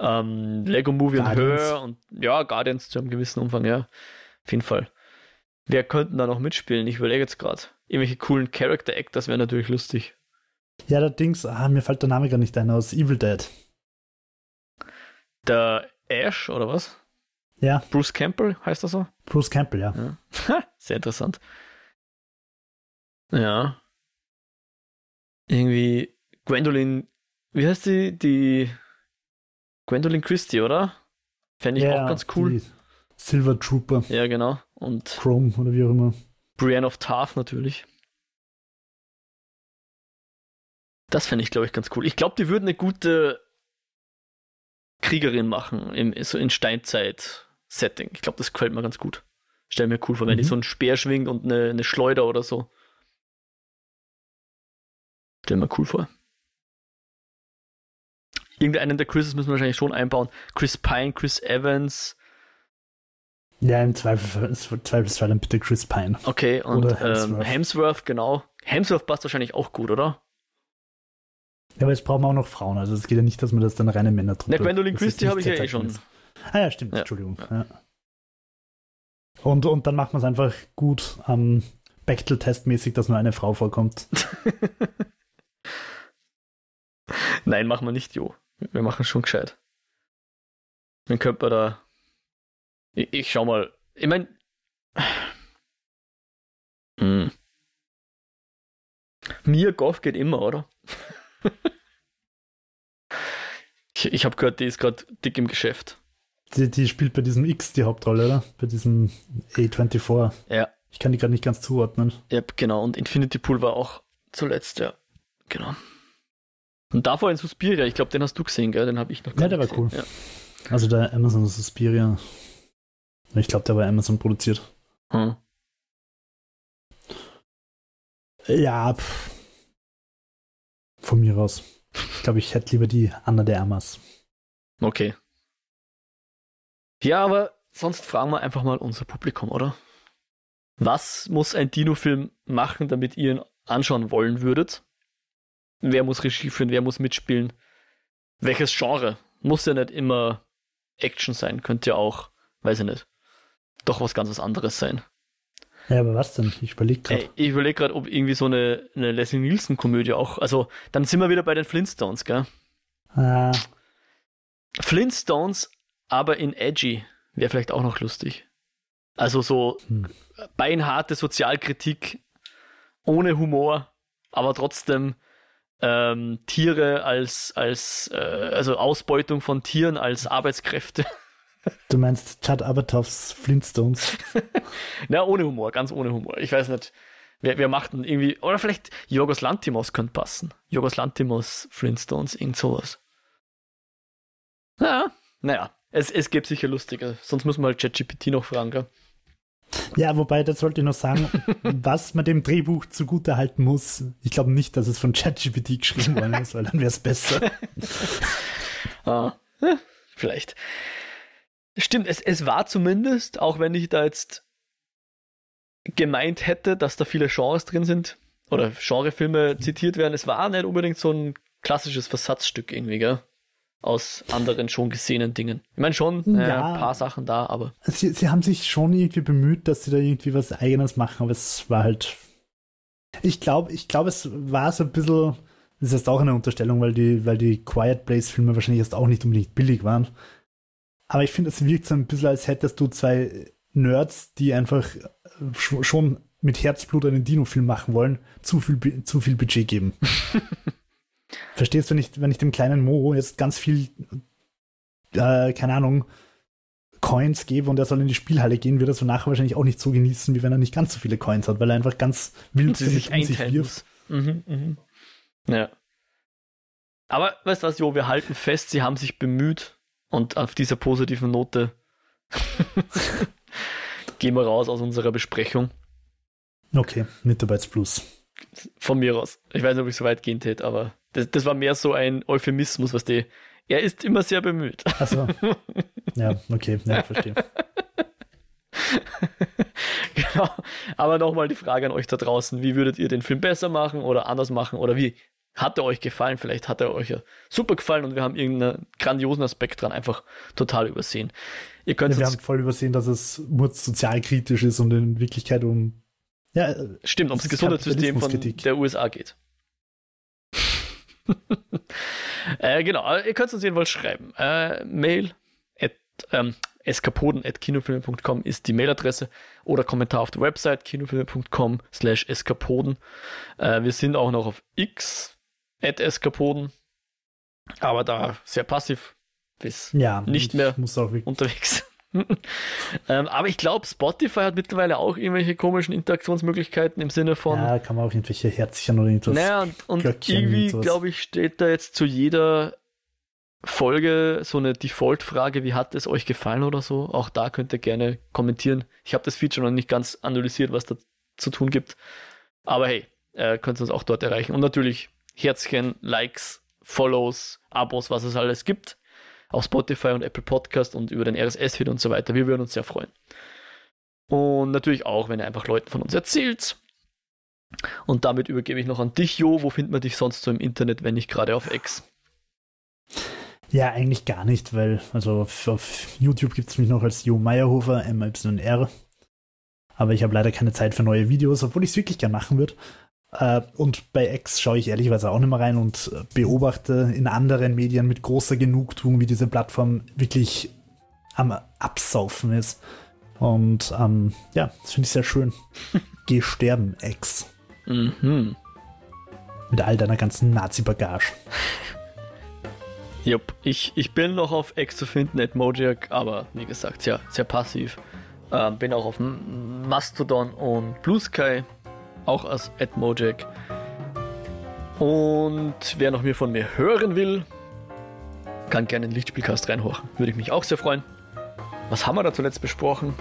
ähm, Lego Movie und Guardians. Her und ja, Guardians zu einem gewissen Umfang, ja. Auf jeden Fall. Wer könnten da noch mitspielen? Ich überlege jetzt gerade. Irgendwelche coolen Character Actors wären natürlich lustig. Ja, allerdings, ah, mir fällt der Name gar nicht ein, aus Evil Dead. Der Ash oder was? Ja, Bruce Campbell heißt er so? Bruce Campbell, ja. Ja. (laughs) Sehr interessant. Ja. Irgendwie Gwendolyn, wie heißt die? Die Gwendolyn Christie, oder? Fände ich ja, auch ganz cool. Silver Trooper, Ja, genau. Und Chrome oder wie auch immer. Brienne of Tarth natürlich. Das fände ich, glaube ich, ganz cool. Ich glaube, die würden eine gute Kriegerin machen, im, so in Steinzeit-Setting. Ich glaube, das gefällt mir ganz gut. Stell mir cool vor, wenn die Mhm. so einen Speer schwingt und eine, eine Schleuder oder so. Stell mir cool vor. Irgendeinen der Chris's müssen wir wahrscheinlich schon einbauen. Chris Pine, Chris Evans. Ja, im Zweifel, Zweifelsfall dann bitte Chris Pine. Okay, und Oder Hemsworth. Hemsworth. Ähm, Hemsworth, genau. Hemsworth passt wahrscheinlich auch gut, oder? Ja, aber jetzt brauchen wir auch noch Frauen. Also es geht ja nicht, dass man das dann reine Männertruppe. Na, Gwendolyn Christie habe ich ja eh schon. ist. Ah ja, stimmt, Ja. Entschuldigung. Ja. Und, und dann macht man es einfach gut ähm, Bechtel-Testmäßig, dass nur eine Frau vorkommt. (laughs) Nein, machen wir nicht, Jo. Wir machen schon gescheit. Dann könnte man da. Ich, ich schau mal. Ich meine. Hm. Mia Goff geht immer, oder? (laughs) ich ich habe gehört, die ist gerade dick im Geschäft. Die, die spielt bei diesem X die Hauptrolle, oder? Bei diesem A24. Ja. Ich kann die gerade nicht ganz zuordnen. Ja, genau. Und Infinity Pool war auch zuletzt, ja. Genau. Und davor in Suspiria, ich glaube, den hast du gesehen, gell? Den habe ich noch gar Ja, der war cool. gesehen. Also der Amazon Suspiria. Ich glaube, der war Amazon produziert. Ja. Hm. Ja, pff. von mir aus. Ich glaube, ich hätte lieber die Anna de Amas. Okay. Ja, aber sonst fragen wir einfach mal unser Publikum, oder? Was muss ein Dino-Film machen, damit ihr ihn anschauen wollen würdet? Wer muss Regie führen? Wer muss mitspielen? Welches Genre? Muss ja nicht immer Action sein, könnte ja auch, weiß ich nicht, doch was ganz anderes sein. Ja, aber was denn? Ich überlege gerade. Ich überlege gerade, ob irgendwie so eine, eine Leslie Nielsen-Komödie auch, also dann sind wir wieder bei den Flintstones, gell? Ah, Flintstones, aber in edgy, wäre vielleicht auch noch lustig. Also so Hm. beinharte Sozialkritik ohne Humor, aber trotzdem ähm, Tiere als, als äh, also Ausbeutung von Tieren als Arbeitskräfte. (laughs) du meinst Chad Abertoffs Flintstones? (laughs) Na, ohne Humor, ganz ohne Humor. Ich weiß nicht, wer, wer macht denn irgendwie, oder vielleicht Jorgos Lantimos könnte passen. Jorgos Lantimos, Flintstones, irgend sowas. Ja, naja, es, es gibt sicher lustige. Sonst muss man halt ChatGPT noch fragen, gell? Ja, wobei, das sollte ich noch sagen, (laughs) was man dem Drehbuch zugute halten muss. Ich glaube nicht, dass es von ChatGPT geschrieben worden ist, weil dann wäre es besser. (laughs) Ah, vielleicht. Stimmt, es, es war zumindest, auch wenn ich da jetzt gemeint hätte, dass da viele Genres drin sind oder Genrefilme zitiert werden, es war nicht unbedingt so ein klassisches Versatzstück irgendwie, gell? Aus anderen schon gesehenen Dingen. Ich meine schon, äh, Ja. ein paar Sachen da, aber Sie, sie haben sich schon irgendwie bemüht, dass sie da irgendwie was Eigenes machen, aber es war halt. Ich glaube, ich glaube, es war so ein bisschen. Das ist jetzt auch eine Unterstellung, weil die, weil die Quiet Place-Filme wahrscheinlich jetzt auch nicht unbedingt billig waren. Aber ich finde, es wirkt so ein bisschen, als hättest du zwei Nerds, die einfach schon mit Herzblut einen Dino-Film machen wollen, zu viel, zu viel Budget geben. (laughs) Verstehst du, wenn ich, wenn ich dem kleinen Mo jetzt ganz viel, äh, keine Ahnung, Coins gebe und er soll in die Spielhalle gehen, wird er so nachher wahrscheinlich auch nicht so genießen, wie wenn er nicht ganz so viele Coins hat, weil er einfach ganz wild sich einteilen wirft. Mhm, mhm. Ja. Aber weißt du was, Jo, wir halten fest, sie haben sich bemüht und auf dieser positiven Note (laughs) gehen wir raus aus unserer Besprechung. Okay, Mitarbeitsplus. Von mir aus. Ich weiß nicht, ob ich so weit gehen tät, aber das, das war mehr so ein Euphemismus, was die. Er ist immer sehr bemüht. Achso. (laughs) Ja, okay, ja, verstehe. (laughs) genau. Aber nochmal die Frage an euch da draußen: Wie würdet ihr den Film besser machen oder anders machen? Oder wie hat er euch gefallen? Vielleicht hat er euch ja super gefallen und wir haben irgendeinen grandiosen Aspekt dran einfach total übersehen. Ihr könnt ja, wir haben voll übersehen, dass es nur sozialkritisch ist und in Wirklichkeit um ja, stimmt, ums Gesundheitssystem von der USA geht. (laughs) äh, genau, ihr könnt uns jedenfalls schreiben. Äh, Mail at, ähm, eskapoden.kinofilme.com ist die Mailadresse oder Kommentar auf der Website kinofilme.com slash eskapoden. Äh, wir sind auch noch auf X at eskapoden, aber da sehr passiv bis ja, nicht mehr unterwegs. Ähm, aber ich glaube, Spotify hat mittlerweile auch irgendwelche komischen Interaktionsmöglichkeiten im Sinne von. Ja, kann man auch irgendwelche Herzchen oder irgendwas. Naja, und, und irgendwie, glaube ich, steht da jetzt zu jeder Folge so eine Default-Frage, wie hat es euch gefallen oder so. Auch da könnt ihr gerne kommentieren. Ich habe das Feature noch nicht ganz analysiert, was da zu tun gibt. Aber hey, äh, könnt ihr uns auch dort erreichen. Und natürlich Herzchen, Likes, Follows, Abos, was es alles gibt auf Spotify und Apple Podcast und über den RSS-Feed und so weiter. Wir würden uns sehr freuen. Und natürlich auch, wenn ihr einfach Leuten von uns erzählt. Und damit übergebe ich noch an dich, Jo. Wo findet man dich sonst so im Internet, wenn nicht gerade auf X? Ja, eigentlich gar nicht, weil, also auf, auf YouTube gibt es mich noch als Jo Meyerhofer, MYR. Aber ich habe leider keine Zeit für neue Videos, obwohl ich es wirklich gern machen würde. Äh, und bei X schaue ich ehrlicherweise auch nicht mehr rein und äh, beobachte in anderen Medien mit großer Genugtuung, wie diese Plattform wirklich am Absaufen ist. Und ähm, ja, das finde ich sehr schön. (laughs) Geh sterben, X. Mhm. Mit all deiner ganzen Nazi-Bagage. (laughs) Jupp, ich, ich bin noch auf X zu finden, at Mojak, aber wie gesagt, sehr, sehr passiv. Ähm, bin auch auf Mastodon und Blue Sky auch als Admojak. Und wer noch mehr von mir hören will, kann gerne in den Lichtspielcast reinhorchen. Würde ich mich auch sehr freuen. Was haben wir da zuletzt besprochen?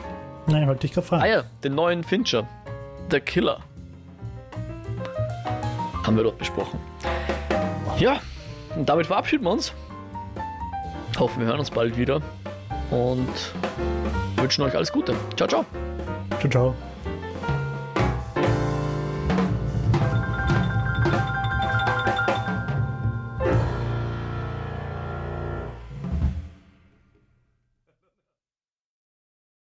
Nein, wollte ich gerade fragen. Ah ja, den neuen Fincher. The Killer. Haben wir dort besprochen. Ja, und damit verabschieden wir uns. Hoffen, wir hören uns bald wieder. Und wünschen euch alles Gute. Ciao, ciao. Ciao, ciao.